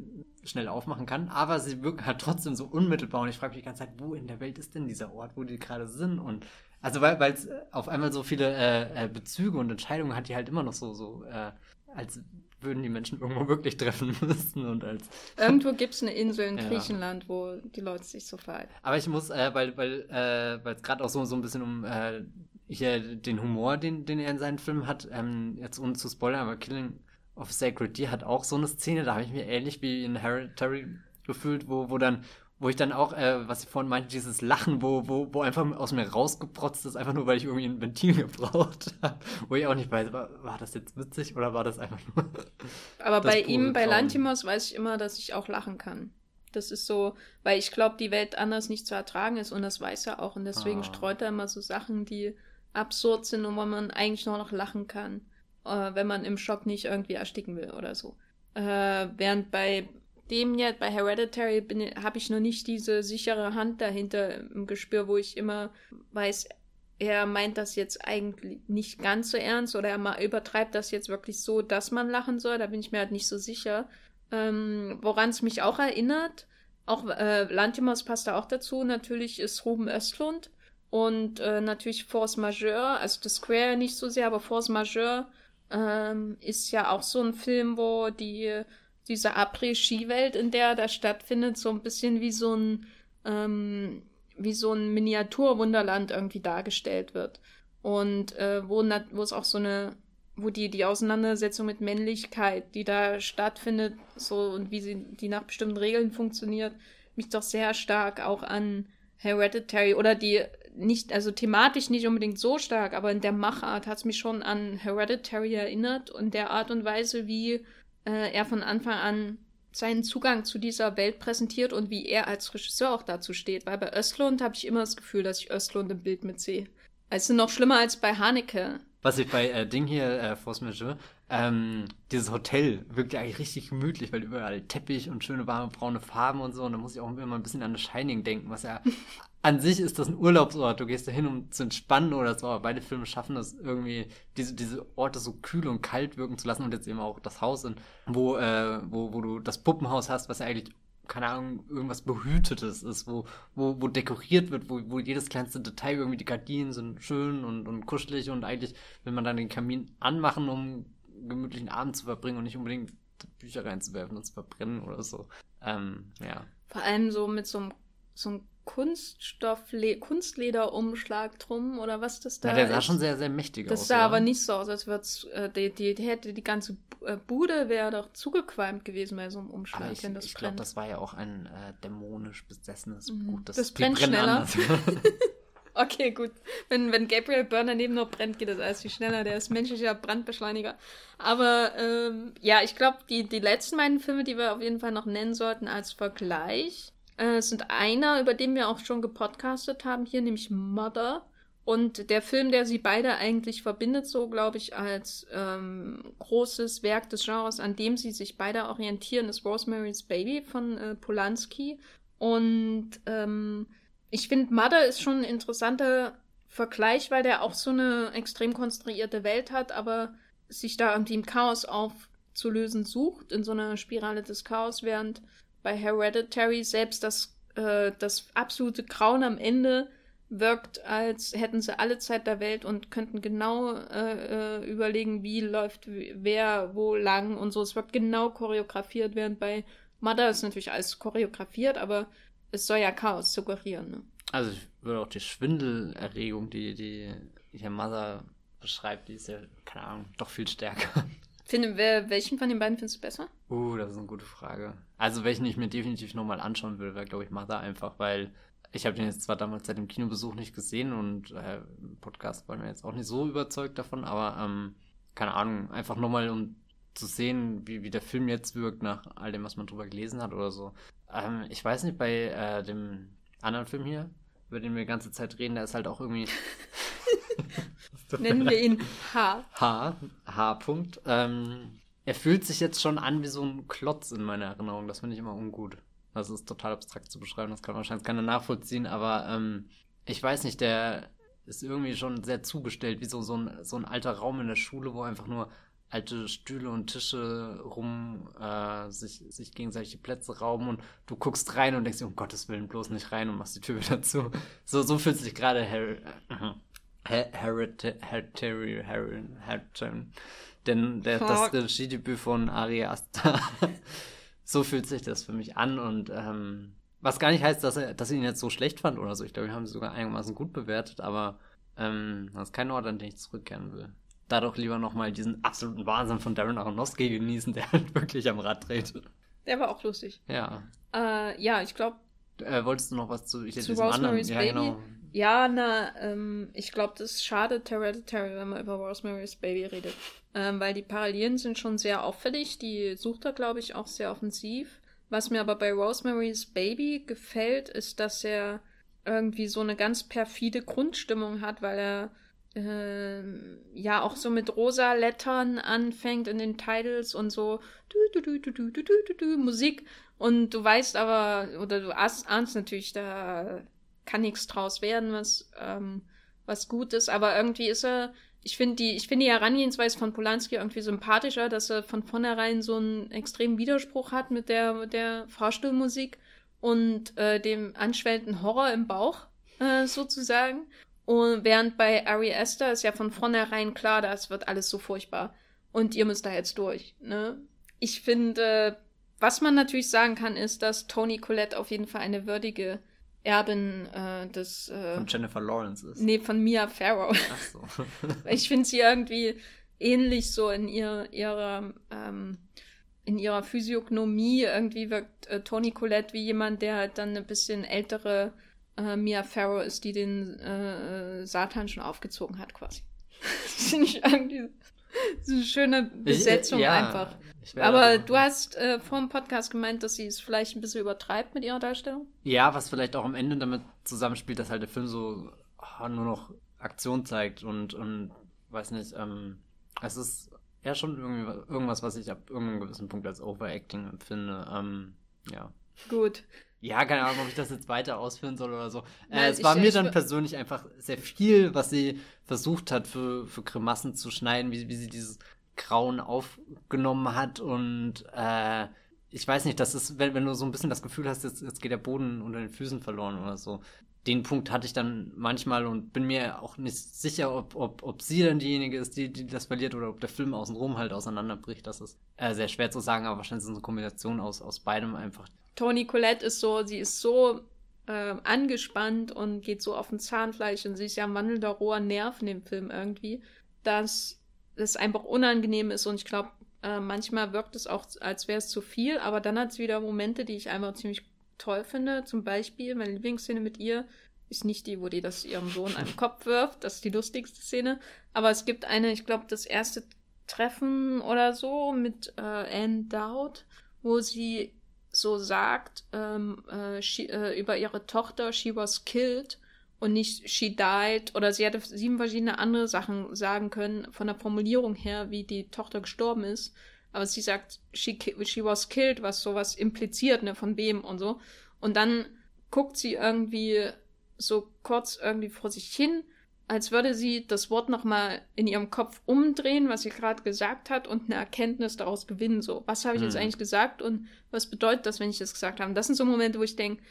schnell aufmachen kann, aber sie wirken halt trotzdem so unmittelbar und ich frage mich die ganze Zeit, wo in der Welt ist denn dieser Ort, wo die gerade sind und also weil es auf einmal so viele äh, äh, Bezüge und Entscheidungen hat, die halt immer noch so, so äh, als würden die Menschen irgendwo wirklich treffen <laughs> müssen und als. <laughs> Irgendwo gibt es eine Insel in Griechenland, ja. wo die Leute sich so verhalten. Aber ich muss, äh, weil, weil, äh, weil es gerade auch so, so ein bisschen um äh, hier den Humor, den, den er in seinen Filmen hat, ähm, jetzt ohne zu spoilern, aber Killing of Sacred Deer hat auch so eine Szene, da habe ich mir ähnlich wie in Hereditary gefühlt, wo, wo dann wo ich dann auch, äh, was ich vorhin meinte, dieses Lachen, wo, wo, wo einfach aus mir rausgeprotzt ist, einfach nur, weil ich irgendwie ein Ventil <laughs> gebraucht habe. Wo ich auch nicht weiß, war, war das jetzt witzig oder war das einfach nur. <laughs> Aber bei ihm, bei Lantimos, weiß ich immer, dass ich auch lachen kann. Das ist so, weil ich glaube, die Welt anders nicht zu ertragen ist und das weiß er auch. Und deswegen ah. streut er immer so Sachen, die absurd sind und wo man eigentlich nur noch lachen kann, äh, wenn man im Schock nicht irgendwie ersticken will oder so. Äh, während bei dem jetzt, bei Hereditary, habe ich noch nicht diese sichere Hand dahinter im Gespür, wo ich immer weiß, er meint das jetzt eigentlich nicht ganz so ernst oder er übertreibt das jetzt wirklich so, dass man lachen soll. Da bin ich mir halt nicht so sicher. Ähm, Woran es mich auch erinnert, auch äh, Lantimos passt da auch dazu, natürlich ist Ruben Östlund und äh, natürlich Force Majeure, also The Square nicht so sehr, aber Force Majeure ähm, ist ja auch so ein Film, wo die diese Après-Ski-Welt, in der da stattfindet, so ein bisschen wie so ein, ähm, wie so ein Miniaturwunderland irgendwie dargestellt wird. Und äh, wo, wo es auch so eine, wo die, die Auseinandersetzung mit Männlichkeit, die da stattfindet, so und wie sie, die nach bestimmten Regeln funktioniert, mich doch sehr stark auch an Hereditary oder die nicht, also thematisch nicht unbedingt so stark, aber in der Machart hat es mich schon an Hereditary erinnert und der Art und Weise, wie äh, er von Anfang an seinen Zugang zu dieser Welt präsentiert und wie er als Regisseur auch dazu steht. Weil bei Östlund habe ich immer das Gefühl, dass ich Östlund im Bild mitsehe. Also noch schlimmer als bei Haneke. Was ich bei äh, Ding hier, äh, Force Majeure, ähm, dieses Hotel wirkt ja eigentlich richtig gemütlich, weil überall Teppich und schöne warme braune Farben und so. Und da muss ich auch immer ein bisschen an The Shining denken, was ja <laughs> an sich ist das ein Urlaubsort. Du gehst da hin, um zu entspannen oder so. Aber beide Filme schaffen das irgendwie, diese, diese Orte so kühl und kalt wirken zu lassen. Und jetzt eben auch das Haus, in, wo, äh, wo, wo du das Puppenhaus hast, was ja eigentlich keine Ahnung, irgendwas Behütetes ist, wo, wo, wo dekoriert wird, wo, wo jedes kleinste Detail irgendwie, die Gardinen sind schön und, und kuschelig und eigentlich will man dann den Kamin anmachen, um gemütlichen Abend zu verbringen und nicht unbedingt Bücher reinzuwerfen und zu verbrennen oder so. Ähm, ja. Vor allem so mit so einem, so einem Kunststoff, Kunstlederumschlag drum oder was das da ja, der sah ist. schon sehr, sehr mächtig das aus. Das sah ja. aber nicht so aus, als würde äh, die, die, die, hätte die ganze äh, Bude wäre doch zugequalmt gewesen bei so einem Umschlag, aber ich, wenn das Ich glaube, das war ja auch ein äh, dämonisch besessenes mhm. Buch. Das, das brennt schneller. <laughs> okay, gut. Wenn, wenn Gabriel Byrne neben noch brennt, geht das alles viel schneller. Der ist menschlicher Brandbeschleuniger. Aber ähm, ja, ich glaube, die, die letzten beiden Filme, die wir auf jeden Fall noch nennen sollten als Vergleich, äh, sind einer, über den wir auch schon gepodcastet haben, hier nämlich Mother. Und der Film, der sie beide eigentlich verbindet, so glaube ich, als ähm, großes Werk des Genres, an dem sie sich beide orientieren, ist Rosemary's Baby von äh, Polanski. Und ähm, ich finde, Mother ist schon ein interessanter Vergleich, weil der auch so eine extrem konstruierte Welt hat, aber sich da irgendwie im Chaos aufzulösen sucht, in so einer Spirale des Chaos, während bei Hereditary selbst das, äh, das absolute Grauen am Ende wirkt, als hätten sie alle Zeit der Welt und könnten genau äh, äh, überlegen, wie läuft wer wo lang und so. Es wird genau choreografiert, während bei Mother ist natürlich alles choreografiert, aber es soll ja Chaos suggerieren. Ne? Also ich würde auch die Schwindelerregung, die, die hier Mother beschreibt, die ist ja, keine Ahnung, doch viel stärker. Finde, wer, welchen von den beiden findest du besser? Uh, das ist eine gute Frage. Also, welchen ich mir definitiv nochmal anschauen will, wäre, glaube ich, Mother einfach, weil ich habe den jetzt zwar damals seit dem Kinobesuch nicht gesehen und äh, im Podcast war mir jetzt auch nicht so überzeugt davon, aber ähm, keine Ahnung, einfach nochmal um zu sehen, wie, wie der Film jetzt wirkt nach all dem, was man drüber gelesen hat oder so. Ähm, ich weiß nicht, bei äh, dem anderen Film hier, über den wir die ganze Zeit reden, da ist halt auch irgendwie <laughs> Nennen wir ihn H. H. H. Punkt. Ähm, er fühlt sich jetzt schon an wie so ein Klotz in meiner Erinnerung. Das finde ich immer ungut. Das ist total abstrakt zu beschreiben. Das kann wahrscheinlich keiner nachvollziehen. Aber ähm, ich weiß nicht, der ist irgendwie schon sehr zugestellt, wie so, so, ein, so ein alter Raum in der Schule, wo einfach nur alte Stühle und Tische rum äh, sich, sich gegenseitig die Plätze rauben und du guckst rein und denkst, um Gottes Willen, bloß nicht rein und machst die Tür wieder zu. So, so fühlt sich gerade Harry, äh, Hereditary, Hereditary, denn der, das Regiedebüt von Ari Aster. <laughs> so fühlt sich das für mich an und ähm, was gar nicht heißt, dass er, dass er ihn jetzt so schlecht fand oder so. Ich glaube, wir haben sie sogar einigermaßen gut bewertet, aber ähm, das ist kein Ort, an den ich zurückkehren will. Da doch lieber nochmal diesen absoluten Wahnsinn von Darren Aronofsky genießen, der halt wirklich am Rad dreht. Der war auch lustig. Ja. Äh, ja, ich glaube. Äh, wolltest du noch was zu, ich zu Rosemary's anderen? Baby? Ja, genau. Ja, na, ähm, ich glaube, das schadet Hereditary, wenn man über Rosemary's Baby redet. Ähm, weil die Parallelen sind schon sehr auffällig. Die sucht er, glaube ich, auch sehr offensiv. Was mir aber bei Rosemary's Baby gefällt, ist, dass er irgendwie so eine ganz perfide Grundstimmung hat, weil er ja auch so mit rosa Lettern anfängt in den Titles und so du, du, du, Musik und du weißt aber oder du ahnst natürlich da kann nichts draus werden, was, ähm, was gut ist. Aber irgendwie ist er, ich finde die, ich finde die Herangehensweise von Polanski irgendwie sympathischer, dass er von vornherein so einen extremen Widerspruch hat mit der, mit der Fahrstuhlmusik und äh, dem anschwellenden Horror im Bauch, äh, sozusagen. Und während bei Ari Esther ist ja von vornherein klar, das wird alles so furchtbar. Und ihr müsst da jetzt durch, ne? Ich finde, was man natürlich sagen kann, ist, dass Tony Collette auf jeden Fall eine würdige Erbin äh, des. Äh, von Jennifer Lawrence ist. Nee, von Mia Farrow. Ach so. <laughs> ich finde sie irgendwie ähnlich so in ihr, ihrer. Ähm, in ihrer Physiognomie irgendwie wirkt äh, Tony Collette wie jemand, der halt dann eine bisschen ältere äh, Mia Farrow ist, die den äh, Satan schon aufgezogen hat, quasi. <laughs> das finde ich irgendwie so eine schöne Besetzung ich, ja, einfach. Aber du hast äh, vor dem Podcast gemeint, dass sie es vielleicht ein bisschen übertreibt mit ihrer Darstellung. Ja, was vielleicht auch am Ende damit zusammenspielt, dass halt der Film so oh, nur noch Aktion zeigt und, und weiß nicht, ähm, es ist ja schon irgendwie irgendwas, was ich ab irgendeinem gewissen Punkt als Overacting empfinde. Ähm, ja. Gut. Ja, keine Ahnung, ob ich das jetzt weiter ausführen soll oder so. Nein, äh, es war mir dann persönlich einfach sehr viel, was sie versucht hat, für, für Grimassen zu schneiden, wie, wie sie dieses Grauen aufgenommen hat und äh, ich weiß nicht, das ist, wenn, wenn du so ein bisschen das Gefühl hast, jetzt, jetzt geht der Boden unter den Füßen verloren oder so. Den Punkt hatte ich dann manchmal und bin mir auch nicht sicher, ob, ob, ob sie dann diejenige ist, die, die das verliert oder ob der Film außenrum halt auseinanderbricht. Das ist äh, sehr schwer zu sagen, aber wahrscheinlich ist es eine Kombination aus, aus beidem einfach. Toni Colette ist so, sie ist so äh, angespannt und geht so auf den Zahnfleisch und sie ist ja ein wandelnder roher Nerv in dem Film irgendwie, dass es einfach unangenehm ist und ich glaube, äh, manchmal wirkt es auch, als wäre es zu viel, aber dann hat es wieder Momente, die ich einfach ziemlich toll finde. Zum Beispiel, meine Lieblingsszene mit ihr ist nicht die, wo die das ihrem Sohn an den Kopf wirft. Das ist die lustigste Szene. Aber es gibt eine, ich glaube, das erste Treffen oder so mit äh, Anne Dowd, wo sie so sagt ähm, äh, she, äh, über ihre Tochter, she was killed und nicht she died oder sie hätte sieben verschiedene andere Sachen sagen können von der Formulierung her, wie die Tochter gestorben ist. Aber sie sagt, she, she was killed, was sowas impliziert, ne, von wem und so. Und dann guckt sie irgendwie so kurz irgendwie vor sich hin, als würde sie das Wort nochmal in ihrem Kopf umdrehen, was sie gerade gesagt hat, und eine Erkenntnis daraus gewinnen. So, was habe ich hm. jetzt eigentlich gesagt und was bedeutet das, wenn ich das gesagt habe? Das sind so Momente, wo ich denke,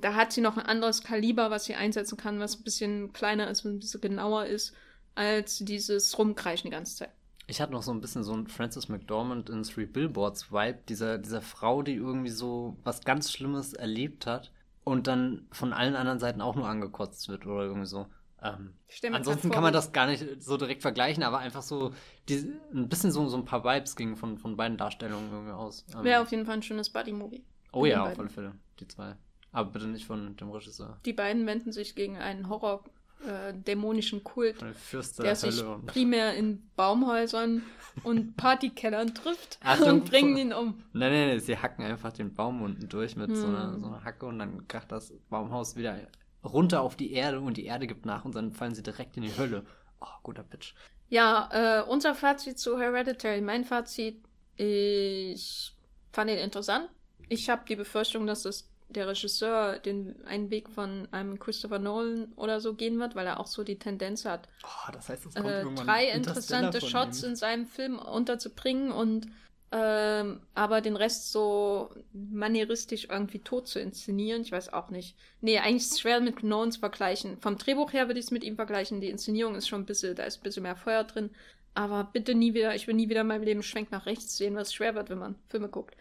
da hat sie noch ein anderes Kaliber, was sie einsetzen kann, was ein bisschen kleiner ist, ein bisschen genauer ist, als dieses Rumkreischen die ganze Zeit. Ich hatte noch so ein bisschen so ein Francis McDormand in Three Billboards Vibe, dieser, dieser Frau, die irgendwie so was ganz Schlimmes erlebt hat und dann von allen anderen Seiten auch nur angekotzt wird oder irgendwie so. Ähm, ansonsten kann man das gar nicht so direkt vergleichen, aber einfach so die, ein bisschen so, so ein paar Vibes gingen von, von beiden Darstellungen irgendwie aus. Ähm, Wäre auf jeden Fall ein schönes Buddy-Movie. Oh ja, auf alle Fälle. Die zwei. Aber bitte nicht von dem Regisseur. Die beiden wenden sich gegen einen Horror äh, dämonischen Kult, Fürster der sich primär in Baumhäusern und <laughs> Partykellern trifft Achtung, und bringen ihn um. Nein, nein, nein, sie hacken einfach den Baum unten durch mit hm. so, einer, hm. so einer Hacke und dann kracht das Baumhaus wieder runter auf die Erde und die Erde gibt nach und dann fallen sie direkt in die Hölle. Oh, guter Pitch. Ja, äh, unser Fazit zu Hereditary. Mein Fazit, ich fand ihn interessant. Ich habe die Befürchtung, dass es der Regisseur den einen Weg von einem Christopher Nolan oder so gehen wird, weil er auch so die Tendenz hat, oh, das heißt, äh, drei interessante Shots in seinem Film unterzubringen und ähm, aber den Rest so manieristisch irgendwie tot zu inszenieren, ich weiß auch nicht. Nee, eigentlich ist es schwer mit Nolan zu vergleichen. Vom Drehbuch her würde ich es mit ihm vergleichen. Die Inszenierung ist schon ein bisschen, da ist ein bisschen mehr Feuer drin. Aber bitte nie wieder, ich will nie wieder in meinem Leben Schwenk nach rechts sehen, was schwer wird, wenn man Filme guckt.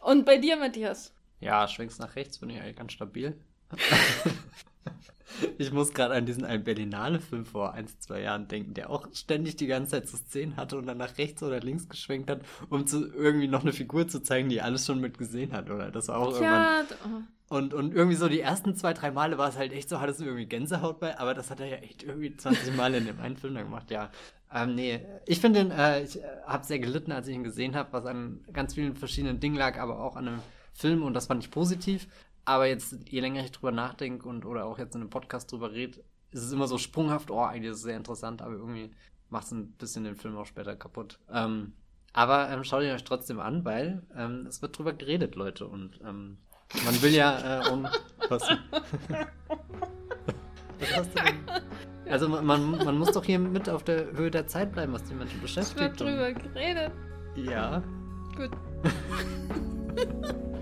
Und bei dir, Matthias? Ja, schwenkst nach rechts bin ich eigentlich ganz stabil. <laughs> Ich muss gerade an diesen einen Berlinale-Film vor ein, zwei Jahren denken, der auch ständig die ganze Zeit so Szenen hatte und dann nach rechts oder links geschwenkt hat, um zu, irgendwie noch eine Figur zu zeigen, die alles schon mit gesehen hat, oder? Das war auch ja, irgendwann. Und, und irgendwie so die ersten zwei, drei Male war es halt echt so, hattest du irgendwie Gänsehaut bei, aber das hat er ja echt irgendwie 20 Mal in dem einen Film dann gemacht, ja. Ähm, nee, ich finde ihn, äh, ich äh, habe sehr gelitten, als ich ihn gesehen habe, was an ganz vielen verschiedenen Dingen lag, aber auch an einem Film und das fand ich positiv. Aber jetzt, je länger ich drüber nachdenke und oder auch jetzt in einem Podcast drüber rede, ist es immer so sprunghaft, oh, eigentlich ist es sehr interessant, aber irgendwie macht es ein bisschen den Film auch später kaputt. Ähm, aber ähm, schaut ihn euch trotzdem an, weil ähm, es wird drüber geredet, Leute. Und ähm, man will ja äh, um. <laughs> Was? was hast du denn? Also man, man muss doch hier mit auf der Höhe der Zeit bleiben, was die Menschen beschäftigt. Es wird drüber geredet. Ja. Gut. <laughs>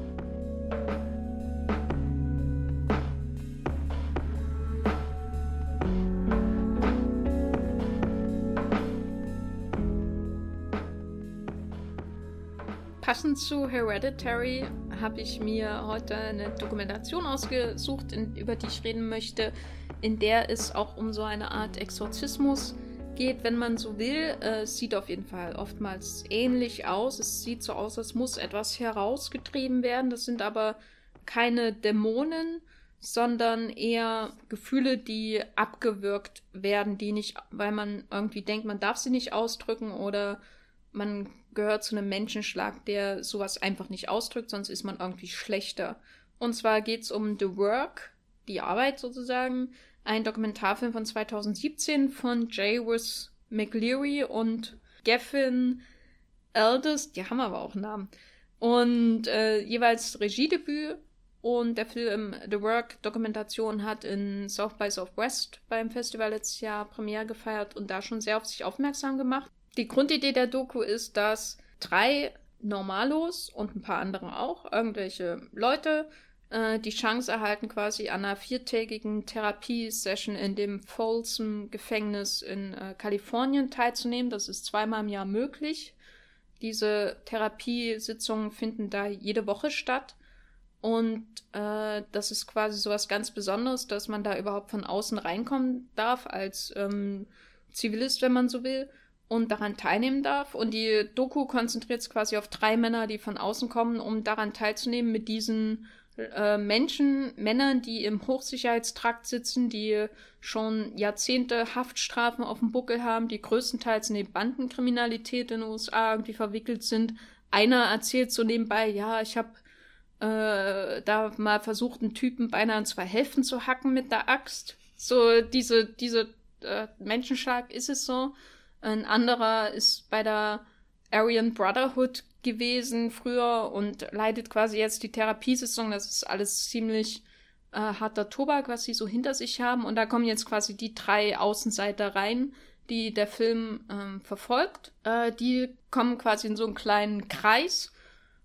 Passend zu Hereditary habe ich mir heute eine Dokumentation ausgesucht, in, über die ich reden möchte, in der es auch um so eine Art Exorzismus geht, wenn man so will. Äh, sieht auf jeden Fall oftmals ähnlich aus. Es sieht so aus, als muss etwas herausgetrieben werden. Das sind aber keine Dämonen, sondern eher Gefühle, die abgewürgt werden, die nicht, weil man irgendwie denkt, man darf sie nicht ausdrücken oder man gehört zu einem Menschenschlag, der sowas einfach nicht ausdrückt, sonst ist man irgendwie schlechter. Und zwar geht es um The Work, die Arbeit sozusagen, ein Dokumentarfilm von 2017 von Jayworth McLeary und Gavin Eldest, die haben aber auch Namen. Und äh, jeweils Regiedebüt und der Film The Work Dokumentation hat in South by Southwest beim Festival letztes Jahr Premiere gefeiert und da schon sehr auf sich aufmerksam gemacht. Die Grundidee der Doku ist, dass drei Normalos und ein paar andere auch, irgendwelche Leute, äh, die Chance erhalten, quasi an einer viertägigen Therapiesession in dem Folsom Gefängnis in äh, Kalifornien teilzunehmen. Das ist zweimal im Jahr möglich. Diese Therapiesitzungen finden da jede Woche statt. Und äh, das ist quasi so was ganz Besonderes, dass man da überhaupt von außen reinkommen darf als ähm, Zivilist, wenn man so will und daran teilnehmen darf. Und die Doku konzentriert sich quasi auf drei Männer, die von außen kommen, um daran teilzunehmen mit diesen äh, Menschen, Männern, die im Hochsicherheitstrakt sitzen, die schon Jahrzehnte Haftstrafen auf dem Buckel haben, die größtenteils in die Bandenkriminalität in den USA irgendwie verwickelt sind. Einer erzählt so nebenbei, ja, ich habe äh, da mal versucht, einen Typen beinahe in zwei Hälften zu hacken mit der Axt. So diese, diese äh, Menschenschlag ist es so. Ein anderer ist bei der Aryan Brotherhood gewesen früher und leitet quasi jetzt die Therapiesitzung. Das ist alles ziemlich äh, harter Tobak, was sie so hinter sich haben. Und da kommen jetzt quasi die drei Außenseiter rein, die der Film ähm, verfolgt. Äh, die kommen quasi in so einen kleinen Kreis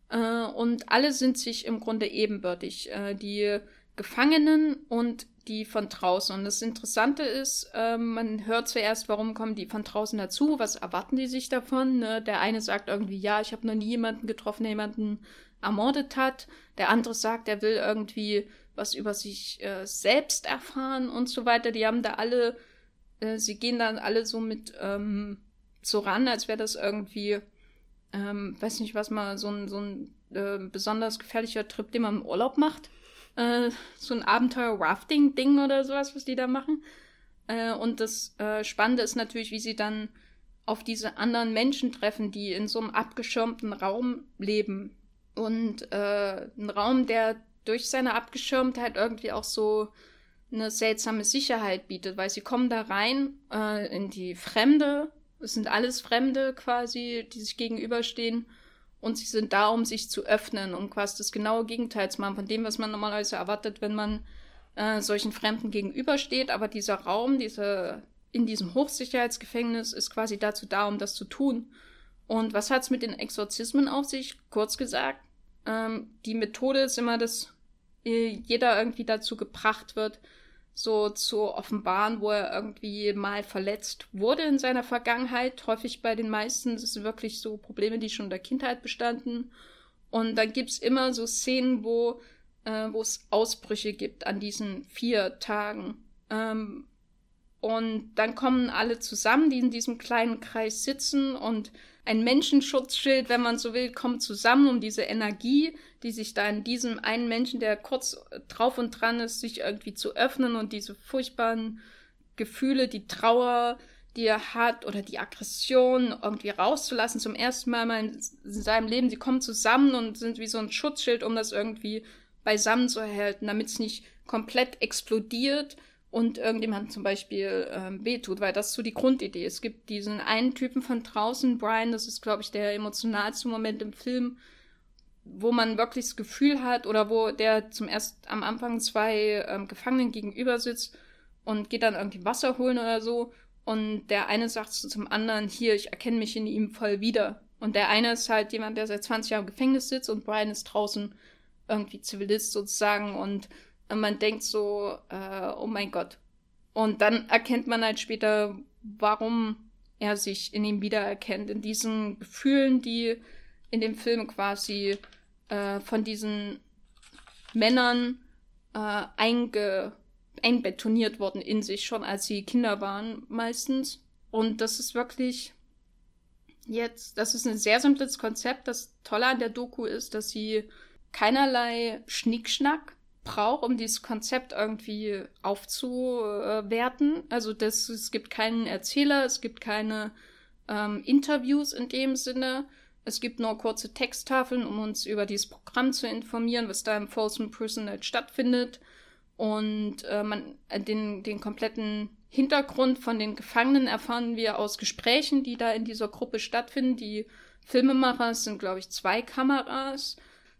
äh, und alle sind sich im Grunde ebenbürtig. Äh, die Gefangenen und die von draußen. Und das Interessante ist, äh, man hört zuerst, warum kommen die von draußen dazu, was erwarten die sich davon. Ne? Der eine sagt irgendwie, ja, ich habe noch nie jemanden getroffen, der jemanden ermordet hat. Der andere sagt, er will irgendwie was über sich äh, selbst erfahren und so weiter. Die haben da alle, äh, sie gehen dann alle so mit ähm, so ran, als wäre das irgendwie, ähm, weiß nicht, was mal so ein, so ein äh, besonders gefährlicher Trip, den man im Urlaub macht äh, so ein Abenteuer-Rafting-Ding oder sowas, was die da machen. Äh, und das äh, Spannende ist natürlich, wie sie dann auf diese anderen Menschen treffen, die in so einem abgeschirmten Raum leben. Und äh, ein Raum, der durch seine Abgeschirmtheit irgendwie auch so eine seltsame Sicherheit bietet, weil sie kommen da rein äh, in die Fremde. Es sind alles Fremde quasi, die sich gegenüberstehen und sie sind da, um sich zu öffnen, um quasi das genaue Gegenteil zu machen von dem, was man normalerweise erwartet, wenn man äh, solchen Fremden gegenübersteht. Aber dieser Raum, diese, in diesem Hochsicherheitsgefängnis ist quasi dazu da, um das zu tun. Und was hat es mit den Exorzismen auf sich? Kurz gesagt, ähm, die Methode ist immer, dass äh, jeder irgendwie dazu gebracht wird, so zu offenbaren, wo er irgendwie mal verletzt wurde in seiner Vergangenheit. Häufig bei den meisten das sind wirklich so Probleme, die schon in der Kindheit bestanden. Und dann gibt es immer so Szenen, wo äh, es Ausbrüche gibt an diesen vier Tagen. Ähm, und dann kommen alle zusammen, die in diesem kleinen Kreis sitzen und ein Menschenschutzschild, wenn man so will, kommt zusammen, um diese Energie, die sich da in diesem einen Menschen, der kurz drauf und dran ist, sich irgendwie zu öffnen und diese furchtbaren Gefühle, die Trauer, die er hat oder die Aggression irgendwie rauszulassen, zum ersten Mal mal in seinem Leben. Sie kommen zusammen und sind wie so ein Schutzschild, um das irgendwie beisammen zu erhalten, damit es nicht komplett explodiert und irgendjemand zum Beispiel ähm, wehtut, weil das so die Grundidee. Es gibt diesen einen Typen von draußen, Brian, das ist, glaube ich, der emotionalste Moment im Film, wo man wirklich das Gefühl hat oder wo der zum erst am Anfang zwei ähm, Gefangenen gegenüber sitzt und geht dann irgendwie Wasser holen oder so und der eine sagt zum anderen, hier, ich erkenne mich in ihm voll wieder. Und der eine ist halt jemand, der seit 20 Jahren im Gefängnis sitzt und Brian ist draußen irgendwie Zivilist sozusagen und und man denkt so, äh, oh mein Gott. Und dann erkennt man halt später, warum er sich in ihm wiedererkennt, in diesen Gefühlen, die in dem Film quasi äh, von diesen Männern äh, einge einbetoniert worden in sich, schon als sie Kinder waren meistens. Und das ist wirklich jetzt, das ist ein sehr simples Konzept. Das Tolle an der Doku ist, dass sie keinerlei Schnickschnack braucht, um dieses Konzept irgendwie aufzuwerten. Also das, es gibt keinen Erzähler, es gibt keine ähm, Interviews in dem Sinne. Es gibt nur kurze Texttafeln, um uns über dieses Programm zu informieren, was da im Folsom Prison halt stattfindet. Und äh, man, äh, den, den kompletten Hintergrund von den Gefangenen erfahren wir aus Gesprächen, die da in dieser Gruppe stattfinden. Die Filmemacher sind, glaube ich, zwei Kameras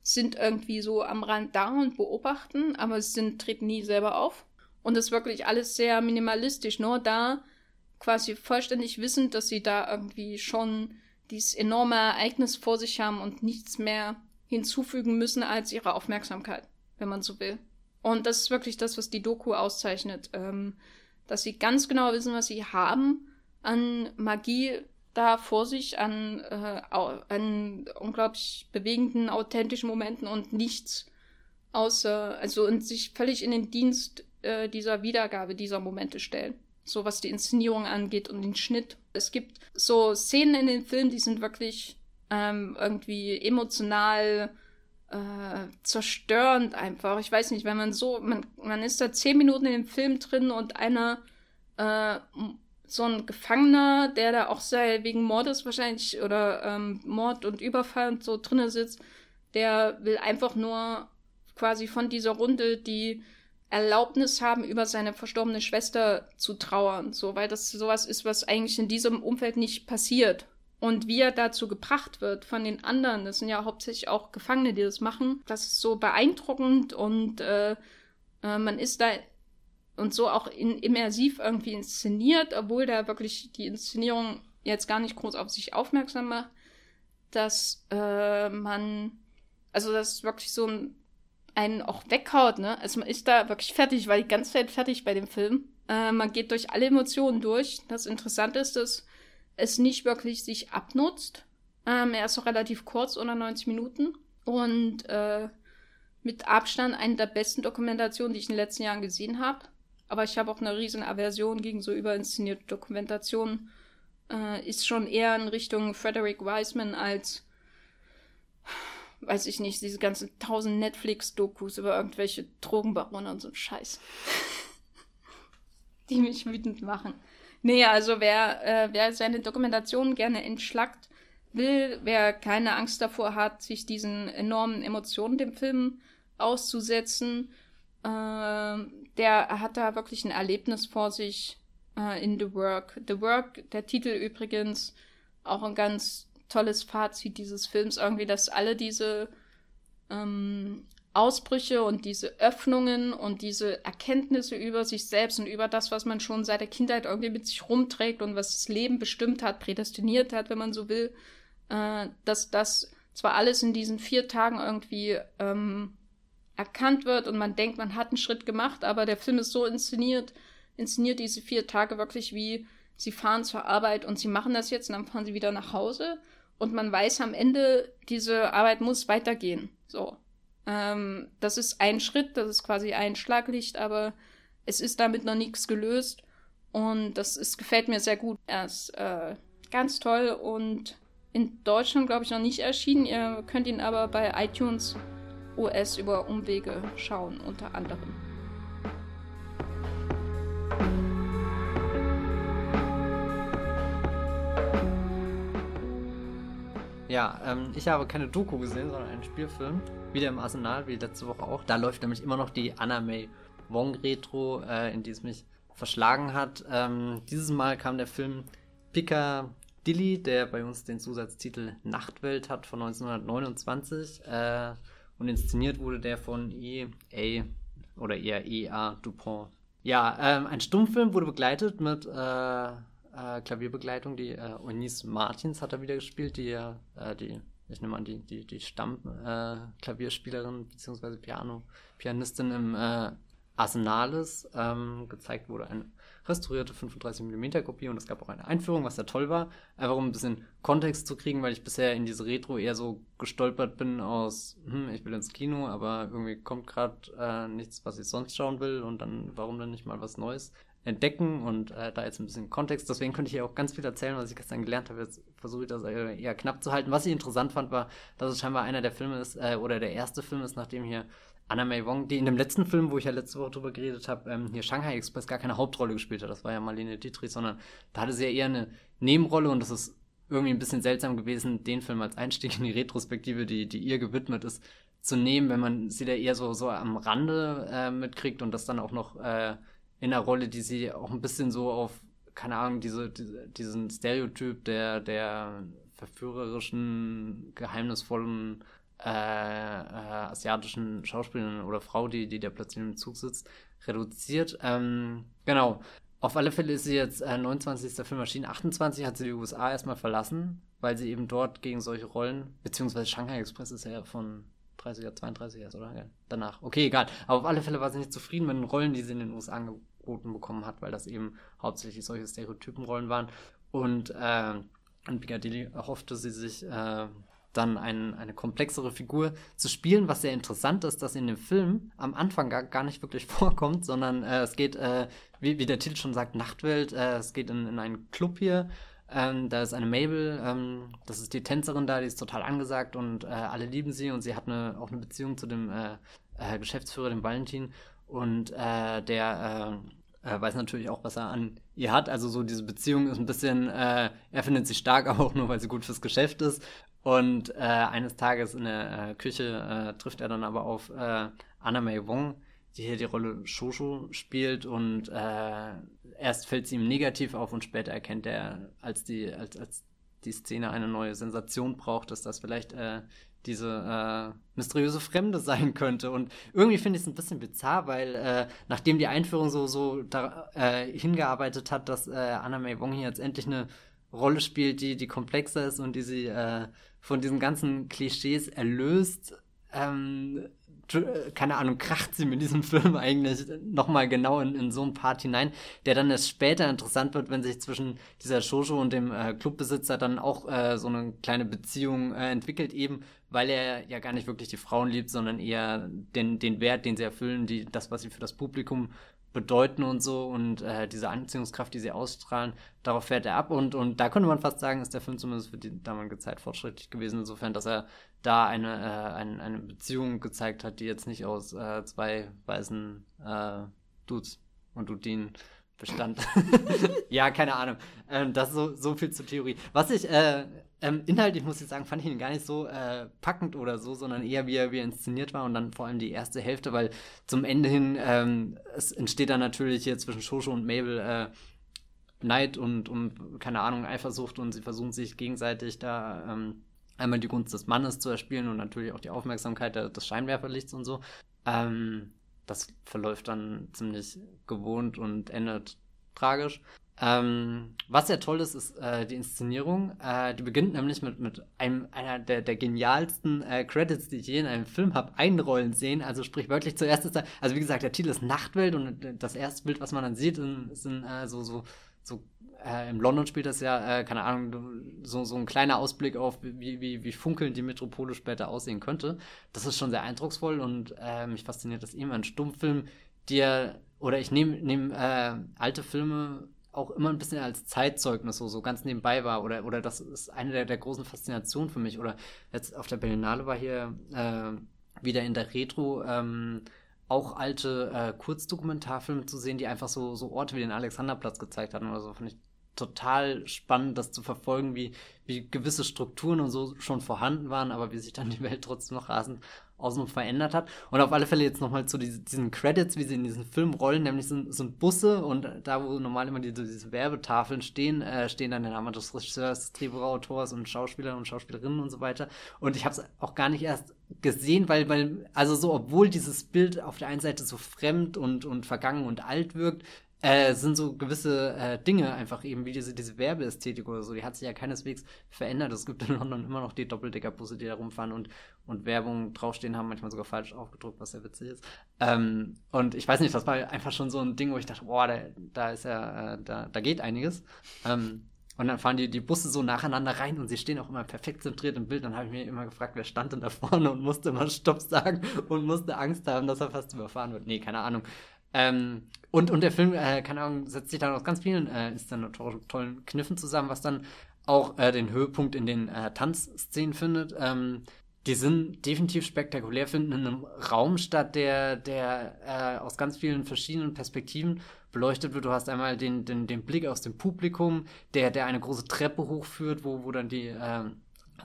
sind irgendwie so am Rand da und beobachten, aber sie sind, treten nie selber auf. Und das ist wirklich alles sehr minimalistisch, nur da quasi vollständig wissend, dass sie da irgendwie schon dieses enorme Ereignis vor sich haben und nichts mehr hinzufügen müssen als ihre Aufmerksamkeit, wenn man so will. Und das ist wirklich das, was die Doku auszeichnet, ähm, dass sie ganz genau wissen, was sie haben an Magie da vor sich an, äh, an unglaublich bewegenden, authentischen Momenten und nichts außer, also und sich völlig in den Dienst äh, dieser Wiedergabe dieser Momente stellen. So was die Inszenierung angeht und den Schnitt. Es gibt so Szenen in den Filmen, die sind wirklich ähm, irgendwie emotional äh, zerstörend einfach. Ich weiß nicht, wenn man so, man, man ist da zehn Minuten in dem Film drin und einer äh, so ein Gefangener, der da auch sei, wegen Mordes wahrscheinlich oder ähm, Mord und Überfall und so drinne sitzt, der will einfach nur quasi von dieser Runde die Erlaubnis haben, über seine verstorbene Schwester zu trauern, so, weil das sowas ist, was eigentlich in diesem Umfeld nicht passiert. Und wie er dazu gebracht wird von den anderen, das sind ja hauptsächlich auch Gefangene, die das machen, das ist so beeindruckend und äh, äh, man ist da und so auch in, immersiv irgendwie inszeniert, obwohl da wirklich die Inszenierung jetzt gar nicht groß auf sich aufmerksam macht, dass äh, man, also das ist wirklich so ein, einen auch weghaut, ne? Also man ist da wirklich fertig, weil die ganze Zeit fertig bei dem Film. Äh, man geht durch alle Emotionen durch. Das Interessante ist, dass es nicht wirklich sich abnutzt. Ähm, er ist auch relativ kurz, unter 90 Minuten. Und äh, mit Abstand eine der besten Dokumentationen, die ich in den letzten Jahren gesehen habe. Aber ich habe auch eine riesen Aversion gegen so überinszenierte Dokumentationen. Äh, ist schon eher in Richtung Frederick Wiseman als, weiß ich nicht, diese ganzen tausend Netflix-Dokus über irgendwelche Drogenbarone und so Scheiß. <laughs> Die mich wütend machen. Nee, also wer, äh, wer seine Dokumentation gerne entschlackt will, wer keine Angst davor hat, sich diesen enormen Emotionen dem Film auszusetzen, äh, der hat da wirklich ein Erlebnis vor sich äh, in The Work. The Work, der Titel übrigens, auch ein ganz tolles Fazit dieses Films, irgendwie, dass alle diese ähm, Ausbrüche und diese Öffnungen und diese Erkenntnisse über sich selbst und über das, was man schon seit der Kindheit irgendwie mit sich rumträgt und was das Leben bestimmt hat, prädestiniert hat, wenn man so will, äh, dass das zwar alles in diesen vier Tagen irgendwie ähm, erkannt wird und man denkt, man hat einen Schritt gemacht, aber der Film ist so inszeniert, inszeniert diese vier Tage wirklich wie sie fahren zur Arbeit und sie machen das jetzt und dann fahren sie wieder nach Hause und man weiß am Ende, diese Arbeit muss weitergehen. So. Ähm, das ist ein Schritt, das ist quasi ein Schlaglicht, aber es ist damit noch nichts gelöst und das ist, gefällt mir sehr gut. Er ist äh, ganz toll und in Deutschland, glaube ich, noch nicht erschienen. Ihr könnt ihn aber bei iTunes US über Umwege schauen, unter anderem. Ja, ähm, ich habe keine Doku gesehen, sondern einen Spielfilm. Wieder im Arsenal, wie letzte Woche auch. Da läuft nämlich immer noch die May Wong Retro, äh, in die es mich verschlagen hat. Ähm, dieses Mal kam der Film Piccadilly, der bei uns den Zusatztitel Nachtwelt hat von 1929. Äh, und inszeniert wurde der von E.A. oder eher E.A. Dupont. Ja, ähm, ein Stummfilm wurde begleitet mit äh, äh, Klavierbegleitung. Die äh, Eunice Martins hat er wieder gespielt, die ja, äh, die, ich nehme an, die, die, die Stamm-Klavierspielerin äh, bzw. Piano, Pianistin im äh, Arsenales ähm, gezeigt wurde. Eine restaurierte 35mm Kopie und es gab auch eine Einführung, was sehr toll war. Einfach um ein bisschen Kontext zu kriegen, weil ich bisher in diese Retro eher so gestolpert bin aus, hm, ich will ins Kino, aber irgendwie kommt gerade äh, nichts, was ich sonst schauen will und dann warum dann nicht mal was Neues entdecken und äh, da jetzt ein bisschen Kontext. Deswegen könnte ich ja auch ganz viel erzählen, was ich gestern gelernt habe. Jetzt versuche ich das eher knapp zu halten. Was ich interessant fand, war, dass es scheinbar einer der Filme ist, äh, oder der erste Film ist, nachdem hier Anna May Wong, die in dem letzten Film, wo ich ja letzte Woche drüber geredet habe, ähm, hier Shanghai Express gar keine Hauptrolle gespielt hat. Das war ja Marlene Dietrich, sondern da hatte sie ja eher eine Nebenrolle und das ist irgendwie ein bisschen seltsam gewesen, den Film als Einstieg in die Retrospektive, die, die ihr gewidmet ist, zu nehmen, wenn man sie da eher so, so am Rande äh, mitkriegt und das dann auch noch äh, in einer Rolle, die sie auch ein bisschen so auf, keine Ahnung, diese, diese diesen Stereotyp der, der verführerischen, geheimnisvollen äh, äh, asiatischen Schauspielerin oder Frau, die, die da plötzlich im Zug sitzt, reduziert. Ähm, genau. Auf alle Fälle ist sie jetzt äh, 29. Film erschienen. 28 hat sie die USA erstmal verlassen, weil sie eben dort gegen solche Rollen, beziehungsweise Shanghai Express ist ja von 30er, 32 erst, oder? Ja, danach. Okay, egal. Aber auf alle Fälle war sie nicht zufrieden mit den Rollen, die sie in den USA angeboten bekommen hat, weil das eben hauptsächlich solche Stereotypenrollen waren. Und äh, in Piccadilly erhoffte sie sich äh, dann ein, eine komplexere Figur zu spielen, was sehr interessant ist, dass in dem Film am Anfang gar, gar nicht wirklich <laughs> vorkommt, sondern äh, es geht, äh, wie, wie der Titel schon sagt, Nachtwelt, äh, es geht in, in einen Club hier, ähm, da ist eine Mabel, ähm, das ist die Tänzerin da, die ist total angesagt und äh, alle lieben sie und sie hat eine, auch eine Beziehung zu dem äh, äh, Geschäftsführer, dem Valentin und der weiß natürlich auch, was er an ihr hat. Also so diese Beziehung ist ein bisschen, er findet sie stark, <laughs> aber auch nur, weil sie gut fürs Geschäft ist. Und äh, eines Tages in der äh, Küche äh, trifft er dann aber auf äh, Anna May Wong, die hier die Rolle Shoshu spielt und äh, erst fällt sie ihm negativ auf und später erkennt er, als die, als, als die Szene eine neue Sensation braucht, dass das vielleicht äh, diese äh, mysteriöse Fremde <laughs> sein könnte. Und irgendwie finde ich es ein bisschen bizarr, weil nachdem die Einführung so, so da, hingearbeitet hat, dass Anna May Wong hier jetzt endlich eine Rolle spielt, die, die komplexer ist und die sie äh, von diesen ganzen Klischees erlöst, ähm, keine Ahnung, kracht sie mit diesem <laughs> Film eigentlich nochmal genau in, in so einen Part hinein, der dann erst später interessant wird, wenn sich zwischen dieser Shosho und dem äh, Clubbesitzer dann auch äh, so eine kleine Beziehung äh, entwickelt, eben weil er ja gar nicht wirklich die Frauen liebt, sondern eher den, den Wert, den sie erfüllen, die, das, was sie für das Publikum bedeuten und so und äh, diese Anziehungskraft, die sie ausstrahlen, darauf fährt er ab und, und da könnte man fast sagen, ist der Film zumindest für die damalige Zeit fortschrittlich gewesen, insofern, dass er da eine, äh, ein, eine Beziehung gezeigt hat, die jetzt nicht aus äh, zwei weißen äh, Dudes und Dudinen bestand. <laughs> ja, keine Ahnung. Ähm, das so, so viel zur Theorie. Was ich äh, ähm, inhaltlich muss ich sagen, fand ich ihn gar nicht so äh, packend oder so, sondern eher wie er, wie er inszeniert war und dann vor allem die erste Hälfte, weil zum Ende hin ähm, es entsteht dann natürlich hier zwischen Shosho und Mabel äh, Neid und, und keine Ahnung, Eifersucht und sie versuchen sich gegenseitig da ähm, einmal die Gunst des Mannes zu erspielen und natürlich auch die Aufmerksamkeit des Scheinwerferlichts und so. Ähm, das verläuft dann ziemlich gewohnt und endet tragisch. Ähm, was sehr toll ist, ist äh, die Inszenierung. Äh, die beginnt nämlich mit, mit einem einer der, der genialsten äh, Credits, die ich je in einem Film habe einrollen sehen. Also sprich wirklich zuerst ist da, also wie gesagt, der Titel ist Nachtwelt und das erste Bild, was man dann sieht, sind, sind äh, so, so, so äh, in London spielt das ja, äh, keine Ahnung, so, so ein kleiner Ausblick auf, wie, wie, wie funkelnd die Metropole später aussehen könnte. Das ist schon sehr eindrucksvoll und äh, mich fasziniert das immer ein Stummfilm, der, oder ich nehme nehm, äh, alte Filme auch immer ein bisschen als Zeitzeugnis so, so ganz nebenbei war oder, oder das ist eine der, der großen Faszinationen für mich. Oder jetzt auf der Berlinale war hier äh, wieder in der Retro ähm, auch alte äh, Kurzdokumentarfilme zu sehen, die einfach so, so Orte wie den Alexanderplatz gezeigt hatten oder so. Fand ich total spannend, das zu verfolgen, wie, wie gewisse Strukturen und so schon vorhanden waren, aber wie sich dann die Welt trotzdem noch rasend außen verändert hat. Und auf alle Fälle jetzt nochmal zu diesen, Credits, wie sie in diesen Film rollen, nämlich sind, sind Busse und da, wo normal immer diese, diese Werbetafeln stehen, äh, stehen dann der Name des Regisseurs, des Drehbuchautors und Schauspielern und Schauspielerinnen und so weiter. Und ich habe es auch gar nicht erst gesehen, weil, weil, also so, obwohl dieses Bild auf der einen Seite so fremd und, und vergangen und alt wirkt, äh, sind so gewisse äh, Dinge einfach eben, wie diese, diese Werbeästhetik oder so, die hat sich ja keineswegs verändert. Es gibt in London immer noch die Doppeldeckerbusse, die da rumfahren und, und Werbung draufstehen haben, manchmal sogar falsch aufgedruckt, was sehr witzig ist. Ähm, und ich weiß nicht, das war einfach schon so ein Ding, wo ich dachte, boah, da, da ist ja, äh, da, da geht einiges. Ähm, und dann fahren die, die Busse so nacheinander rein und sie stehen auch immer perfekt zentriert im Bild. Dann habe ich mir immer gefragt, wer stand denn da vorne und musste immer Stopp sagen und musste Angst haben, dass er fast überfahren wird. Nee, keine Ahnung. Ähm, und, und der Film, äh, keine Ahnung, setzt sich dann aus ganz vielen äh, tollen Kniffen zusammen, was dann auch äh, den Höhepunkt in den äh, Tanzszenen findet. Ähm, die sind definitiv spektakulär, finden in einem Raum statt, der, der äh, aus ganz vielen verschiedenen Perspektiven beleuchtet wird. Du hast einmal den, den, den Blick aus dem Publikum, der, der eine große Treppe hochführt, wo, wo dann die äh,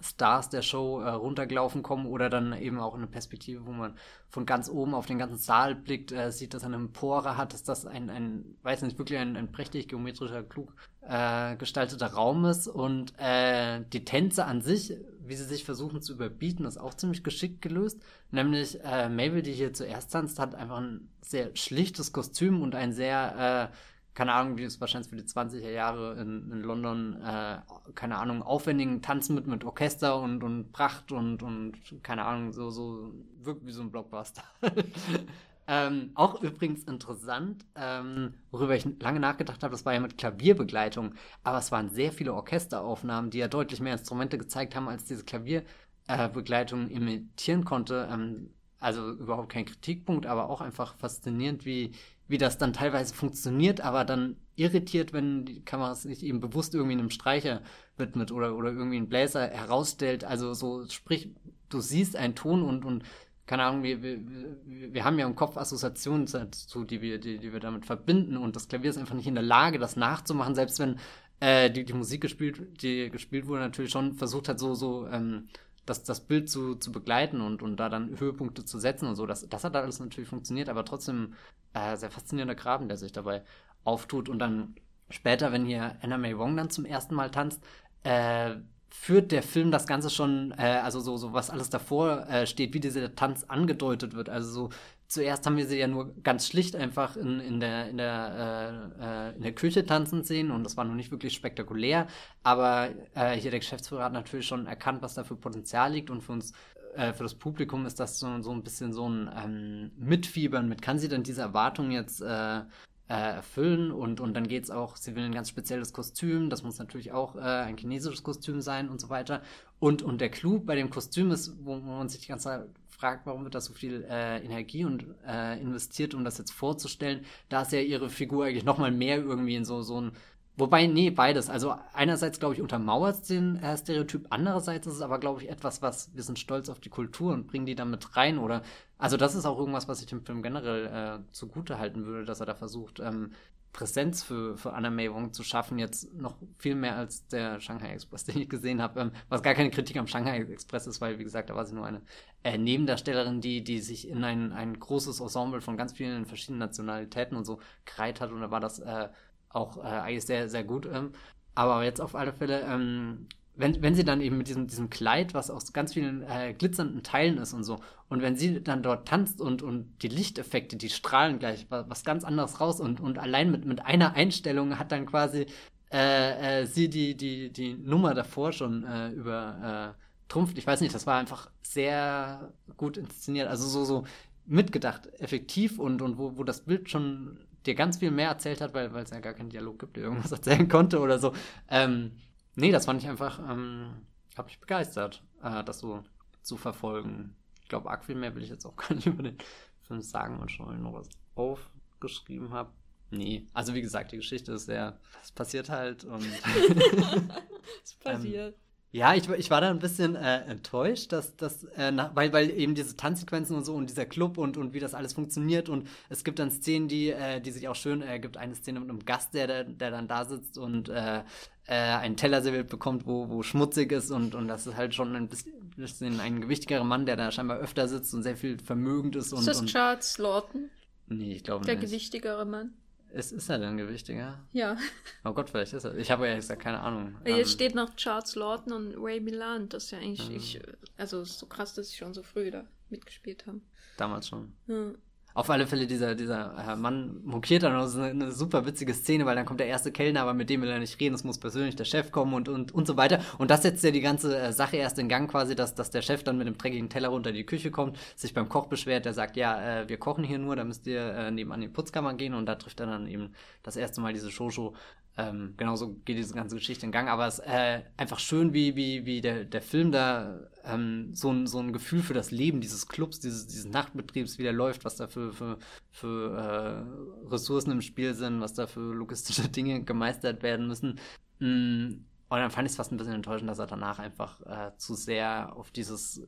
Stars der Show äh, runtergelaufen kommen oder dann eben auch eine Perspektive, wo man von ganz oben auf den ganzen Saal blickt, äh, sieht, dass er eine Empore hat, dass das ein, ein weiß nicht, wirklich ein, ein prächtig geometrischer, klug äh, gestalteter Raum ist und äh, die Tänze an sich, wie sie sich versuchen zu überbieten, ist auch ziemlich geschickt gelöst. Nämlich äh, Mabel, die hier zuerst tanzt, hat einfach ein sehr schlichtes Kostüm und ein sehr äh, keine Ahnung, wie es wahrscheinlich für die 20er Jahre in, in London, äh, keine Ahnung, aufwendigen Tanzen mit, mit Orchester und, und Pracht und, und keine Ahnung, so, so wirkt wie so ein Blockbuster. <laughs> ähm, auch übrigens interessant, ähm, worüber ich lange nachgedacht habe, das war ja mit Klavierbegleitung, aber es waren sehr viele Orchesteraufnahmen, die ja deutlich mehr Instrumente gezeigt haben, als diese Klavierbegleitung äh, imitieren konnte. Ähm, also überhaupt kein Kritikpunkt, aber auch einfach faszinierend, wie, wie das dann teilweise funktioniert, aber dann irritiert, wenn die Kamera sich eben bewusst irgendwie einem Streicher widmet oder, oder irgendwie einen Bläser herausstellt. Also so, sprich, du siehst einen Ton und, und keine Ahnung, wir, wir, wir haben ja im Kopf Assoziationen dazu, die wir, die, die wir damit verbinden und das Klavier ist einfach nicht in der Lage, das nachzumachen, selbst wenn äh, die, die Musik gespielt, die gespielt wurde, natürlich schon versucht hat, so, so ähm, das, das Bild zu, zu begleiten und, und da dann Höhepunkte zu setzen und so. Das, das hat alles natürlich funktioniert, aber trotzdem äh, sehr faszinierender Graben, der sich dabei auftut. Und dann später, wenn hier Anna May Wong dann zum ersten Mal tanzt, äh, führt der Film das Ganze schon, äh, also so, so was alles davor äh, steht, wie dieser Tanz angedeutet wird. Also so zuerst haben wir sie ja nur ganz schlicht einfach in, in, der, in, der, äh, äh, in der Küche tanzen sehen und das war noch nicht wirklich spektakulär, aber äh, hier der Geschäftsführer hat natürlich schon erkannt, was da für Potenzial liegt und für uns äh, für das Publikum ist das so, so ein bisschen so ein ähm, Mitfiebern. Mit, kann sie denn diese Erwartung jetzt äh, erfüllen und, und dann geht es auch, sie will ein ganz spezielles Kostüm, das muss natürlich auch äh, ein chinesisches Kostüm sein und so weiter. Und, und der Clou bei dem Kostüm ist, wo man sich die ganze Zeit fragt, warum wird da so viel äh, Energie und äh, investiert, um das jetzt vorzustellen, da ist ja ihre Figur eigentlich nochmal mehr irgendwie in so, so ein Wobei, nee, beides. Also einerseits, glaube ich, untermauert den äh, Stereotyp, andererseits ist es aber, glaube ich, etwas, was, wir sind stolz auf die Kultur und bringen die da mit rein. Oder, also das ist auch irgendwas, was ich dem Film generell äh, zugute halten würde, dass er da versucht, ähm, Präsenz für, für Anna May Wong zu schaffen, jetzt noch viel mehr als der Shanghai Express, <laughs> den ich gesehen habe, ähm, was gar keine Kritik am Shanghai Express ist, weil, wie gesagt, da war sie nur eine äh, Nebendarstellerin, die, die sich in ein, ein großes Ensemble von ganz vielen verschiedenen Nationalitäten und so gereiht hat und da war das äh, auch äh, eigentlich sehr, sehr gut. Ähm, aber jetzt auf alle Fälle, ähm, wenn, wenn sie dann eben mit diesem, diesem Kleid, was aus ganz vielen äh, glitzernden Teilen ist und so, und wenn sie dann dort tanzt und, und die Lichteffekte, die strahlen gleich was, was ganz anderes raus und, und allein mit, mit einer Einstellung hat dann quasi äh, äh, sie die, die, die Nummer davor schon äh, über äh. Ich weiß nicht, das war einfach sehr gut inszeniert, also so, so mitgedacht, effektiv und, und wo, wo das Bild schon dir ganz viel mehr erzählt hat, weil es ja gar keinen Dialog gibt, der irgendwas erzählen konnte oder so. Ähm, nee, das fand ich einfach, ähm, habe mich begeistert, äh, das so zu verfolgen. Ich glaube, arg viel mehr will ich jetzt auch <laughs> gar nicht über den Film sagen und schon noch was aufgeschrieben habe. Nee, also wie gesagt, die Geschichte ist sehr, es passiert halt und. <laughs> es <laughs> passiert. Ähm, ja, ich, ich war da ein bisschen äh, enttäuscht, dass das, äh, weil, weil eben diese Tanzsequenzen und so und dieser Club und, und wie das alles funktioniert und es gibt dann Szenen, die, äh, die sich auch schön, äh, gibt eine Szene mit einem Gast, der, der, der dann da sitzt und äh, äh, einen Teller serviert bekommt, wo, wo schmutzig ist und, und das ist halt schon ein bisschen ein gewichtigerer Mann, der da scheinbar öfter sitzt und sehr viel vermögend ist. Und, ist das und, Charles Lawton? Nee, ich glaube nicht. Der gewichtigere Mann? Ist, ist er denn gewichtiger? Ja. Oh Gott, vielleicht ist er. Ich habe ja gesagt, keine Ahnung. Hier ähm, steht noch Charles Lawton und Ray Milan. Das ist ja eigentlich, mhm. ich, also so krass, dass sie schon so früh da mitgespielt haben. Damals schon. Ja. Auf alle Fälle, dieser, dieser Mann mokiert dann noch so eine, super witzige Szene, weil dann kommt der erste Kellner, aber mit dem will er nicht reden, es muss persönlich der Chef kommen und, und, und so weiter. Und das setzt ja die ganze äh, Sache erst in Gang quasi, dass, dass der Chef dann mit dem dreckigen Teller runter in die Küche kommt, sich beim Koch beschwert, der sagt, ja, äh, wir kochen hier nur, da müsst ihr äh, nebenan in die Putzkammer gehen und da trifft er dann eben das erste Mal diese Shosho ähm, genauso geht diese ganze Geschichte in Gang, aber es ist äh, einfach schön, wie, wie, wie der, der Film da ähm, so, ein, so ein Gefühl für das Leben dieses Clubs, dieses, dieses Nachtbetriebs wieder läuft, was da für, für, für äh, Ressourcen im Spiel sind, was da für logistische <laughs> Dinge gemeistert werden müssen. Mm, und dann fand ich es fast ein bisschen enttäuschend, dass er danach einfach äh, zu sehr auf dieses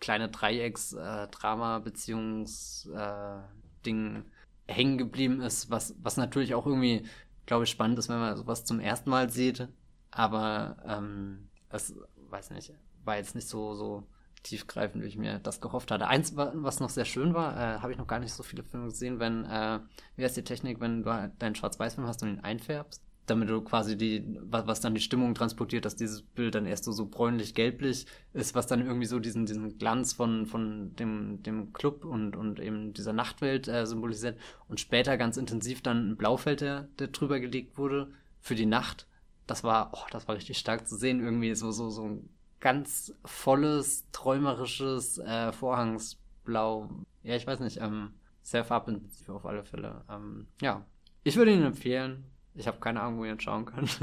kleine Dreiecks-Drama-Beziehungs-Ding äh, hängen geblieben ist, was, was natürlich auch irgendwie glaube ich, spannend ist, wenn man sowas zum ersten Mal sieht. Aber ähm, es, weiß nicht, war jetzt nicht so, so tiefgreifend, wie ich mir das gehofft hatte. Eins, was noch sehr schön war, äh, habe ich noch gar nicht so viele Filme gesehen, wenn, äh, wie heißt die Technik, wenn du halt deinen Schwarz-Weiß-Film hast und ihn einfärbst? Damit du quasi die, was, was dann die Stimmung transportiert, dass dieses Bild dann erst so, so bräunlich-gelblich ist, was dann irgendwie so diesen, diesen Glanz von, von dem, dem Club und, und eben dieser Nachtwelt äh, symbolisiert und später ganz intensiv dann ein Blaufeld, der, der drüber gelegt wurde für die Nacht. Das war, oh, das war richtig stark zu sehen, irgendwie so, so, so ein ganz volles, träumerisches äh, Vorhangsblau. Ja, ich weiß nicht, ähm, farbintensiv auf alle Fälle. Ähm, ja, ich würde ihn empfehlen. Ich habe keine Ahnung, wo ihr ihn schauen könnt.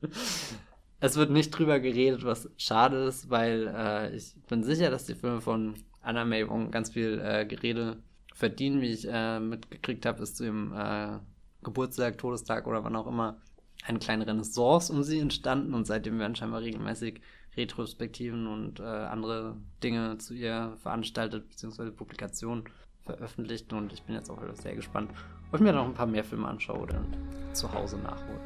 <laughs> es wird nicht drüber geredet, was schade ist, weil äh, ich bin sicher, dass die Filme von Anna May Wong ganz viel äh, Gerede verdienen, wie ich äh, mitgekriegt habe, ist zu ihrem äh, Geburtstag, Todestag oder wann auch immer eine kleine Renaissance um sie entstanden und seitdem werden scheinbar regelmäßig Retrospektiven und äh, andere Dinge zu ihr veranstaltet, beziehungsweise Publikationen veröffentlicht und ich bin jetzt auch sehr gespannt, ob ich mir noch ein paar mehr Filme anschaue oder zu Hause nachhole.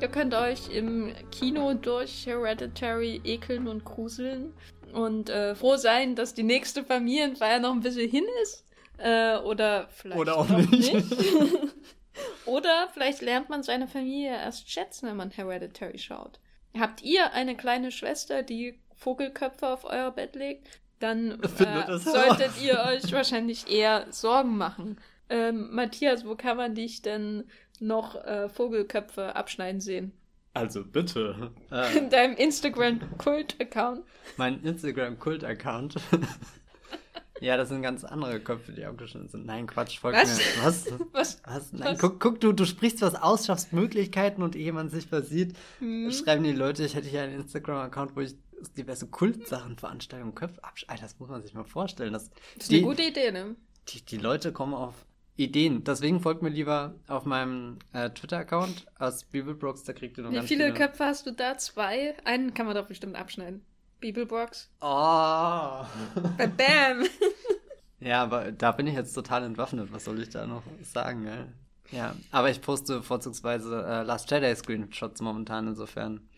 Ihr könnt euch im Kino durch Hereditary ekeln und gruseln und äh, froh sein, dass die nächste Familienfeier noch ein bisschen hin ist. Äh, oder vielleicht oder auch nicht. nicht. <laughs> oder vielleicht lernt man seine Familie erst schätzen, wenn man Hereditary schaut. Habt ihr eine kleine Schwester, die Vogelköpfe auf euer Bett legt? Dann <laughs> äh, solltet ihr euch wahrscheinlich eher Sorgen machen. Ähm, Matthias, wo kann man dich denn noch äh, Vogelköpfe abschneiden sehen? Also bitte. Äh, In deinem Instagram-Kult-Account. Mein Instagram-Kult-Account. Ja, das sind ganz andere Köpfe, die abgeschnitten sind. Nein, Quatsch, folgt was? mir. Was? <laughs> Was? was? Nein, was? guck, guck, du, du sprichst was aus, schaffst Möglichkeiten und ehe jemand sich versieht, hm. schreiben die Leute, ich hätte hier einen Instagram-Account, wo ich diverse Kultsachen, Veranstaltungen, Köpfe absch... Alter, das muss man sich mal vorstellen. Das, das ist die, eine gute Idee, ne? Die, die Leute kommen auf Ideen. Deswegen folgt mir lieber auf meinem äh, Twitter-Account aus Bibelbrooks, da kriegt ihr noch Wie ganz viele Köpfe hast du da? Zwei? Einen kann man doch bestimmt abschneiden. Bibelbox. Oh. Bam. <laughs> Ja, aber da bin ich jetzt total entwaffnet. Was soll ich da noch sagen, ey? Ja, aber ich poste vorzugsweise äh, Last Jedi Screenshots momentan insofern.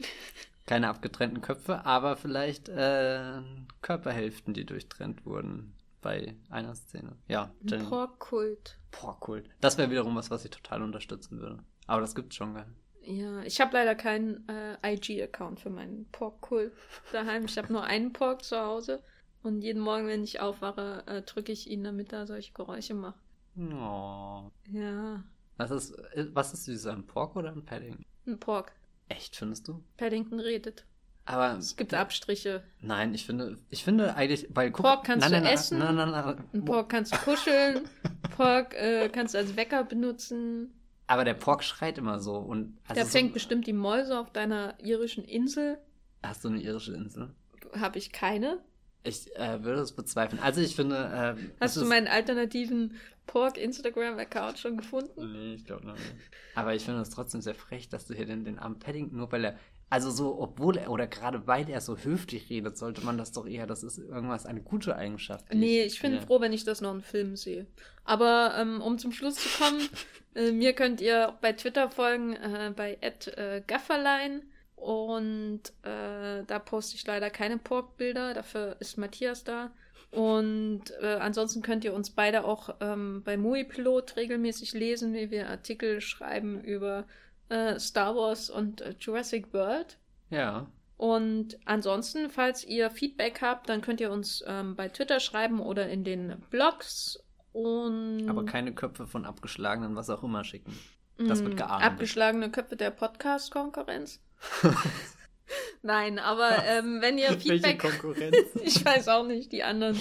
Keine abgetrennten Köpfe, aber vielleicht äh, Körperhälften, die durchtrennt wurden. bei einer Szene. Ja, Jenny. Porkkult. Porkkult. Das wäre wiederum was, was ich total unterstützen würde. Aber das gibt's schon, gell? Ja, ich habe leider keinen äh, IG-Account für meinen Porkkult daheim. Ich habe nur einen Pork zu Hause. Und jeden Morgen, wenn ich aufwache, äh, drücke ich ihn, damit er solche Geräusche macht. Oh. Ja. Was ist, äh, was ist süßer, ein Pork oder ein Padding? Ein Pork. Echt, findest du? Paddington redet. Aber es gibt Abstriche. Nein, ich finde, ich finde eigentlich, weil guck, Pork kannst nein, du nein, essen. Nein, nein, nein. Pork kannst du kuscheln. <laughs> Pork äh, kannst du als Wecker benutzen. Aber der Pork schreit immer so und also der fängt so, bestimmt die Mäuse auf deiner irischen Insel. Hast du eine irische Insel? Habe ich keine. Ich äh, würde es bezweifeln. Also ich finde. Äh, Hast du meinen alternativen Pork Instagram-Account schon gefunden? Nee, ich glaube noch nicht. Aber ich finde es trotzdem sehr frech, dass du hier den, den armen Paddington, nur weil er also so, obwohl er oder gerade weil er so höflich redet, sollte man das doch eher, das ist irgendwas eine gute Eigenschaft. Nee, ich, ich bin ja. froh, wenn ich das noch in Filmen sehe. Aber ähm, um zum Schluss zu kommen, <laughs> äh, mir könnt ihr bei Twitter folgen, äh, bei äh, Gafferlein. Und äh, da poste ich leider keine Pork-Bilder, dafür ist Matthias da. Und äh, ansonsten könnt ihr uns beide auch ähm, bei Pilot regelmäßig lesen, wie wir Artikel schreiben über äh, Star Wars und äh, Jurassic World. Ja. Und ansonsten, falls ihr Feedback habt, dann könnt ihr uns ähm, bei Twitter schreiben oder in den Blogs. Und Aber keine Köpfe von abgeschlagenen, was auch immer schicken. Das wird mm, geahndet. Abgeschlagene Köpfe der Podcast-Konkurrenz. <laughs> Nein, aber ähm, wenn ihr Feedback. Welche Konkurrenz? <laughs> ich weiß auch nicht, die anderen,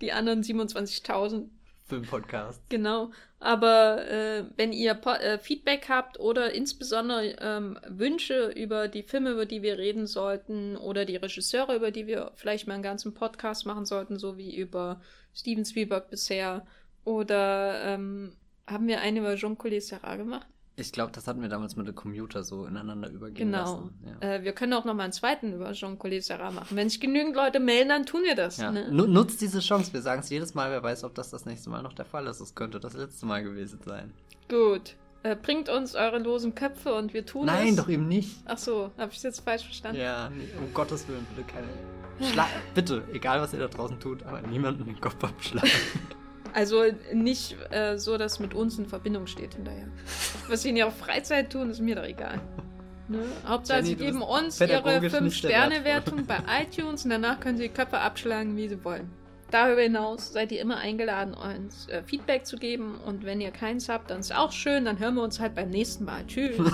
die anderen 27.000. Filmpodcast. Genau. Aber äh, wenn ihr po äh, Feedback habt oder insbesondere ähm, Wünsche über die Filme, über die wir reden sollten, oder die Regisseure, über die wir vielleicht mal einen ganzen Podcast machen sollten, so wie über Steven Spielberg bisher, oder ähm, haben wir einen über Jean-Collet Serra gemacht? Ich glaube, das hatten wir damals mit dem Commuter so ineinander übergehen genau. lassen. Genau. Ja. Äh, wir können auch noch mal einen zweiten über Jean-Collet Serra machen. Wenn sich genügend Leute melden, dann tun wir das. Ja. Ne? Nutzt diese Chance. Wir sagen es jedes Mal. Wer weiß, ob das das nächste Mal noch der Fall ist. Es könnte das letzte Mal gewesen sein. Gut. Äh, bringt uns eure losen Köpfe und wir tun Nein, es. Nein, doch eben nicht. Ach so, habe ich es jetzt falsch verstanden? Ja, um Gottes Willen, bitte keine. Schla bitte, egal was ihr da draußen tut, aber niemanden den Kopf abschlagen. <laughs> Also nicht äh, so, dass mit uns in Verbindung steht hinterher. Was sie in ihrer Freizeit tun, ist mir doch egal. Ne? Hauptsache, sie geben uns ihre 5-Sterne-Wertung bei iTunes und danach können sie die Köpfe abschlagen, wie sie wollen. Darüber hinaus seid ihr immer eingeladen, uns äh, Feedback zu geben. Und wenn ihr keins habt, dann ist auch schön. Dann hören wir uns halt beim nächsten Mal. Tschüss. <laughs>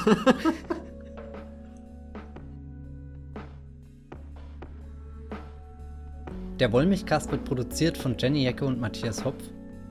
Der Wollmilchcast wird produziert von Jenny Jecke und Matthias Hopf.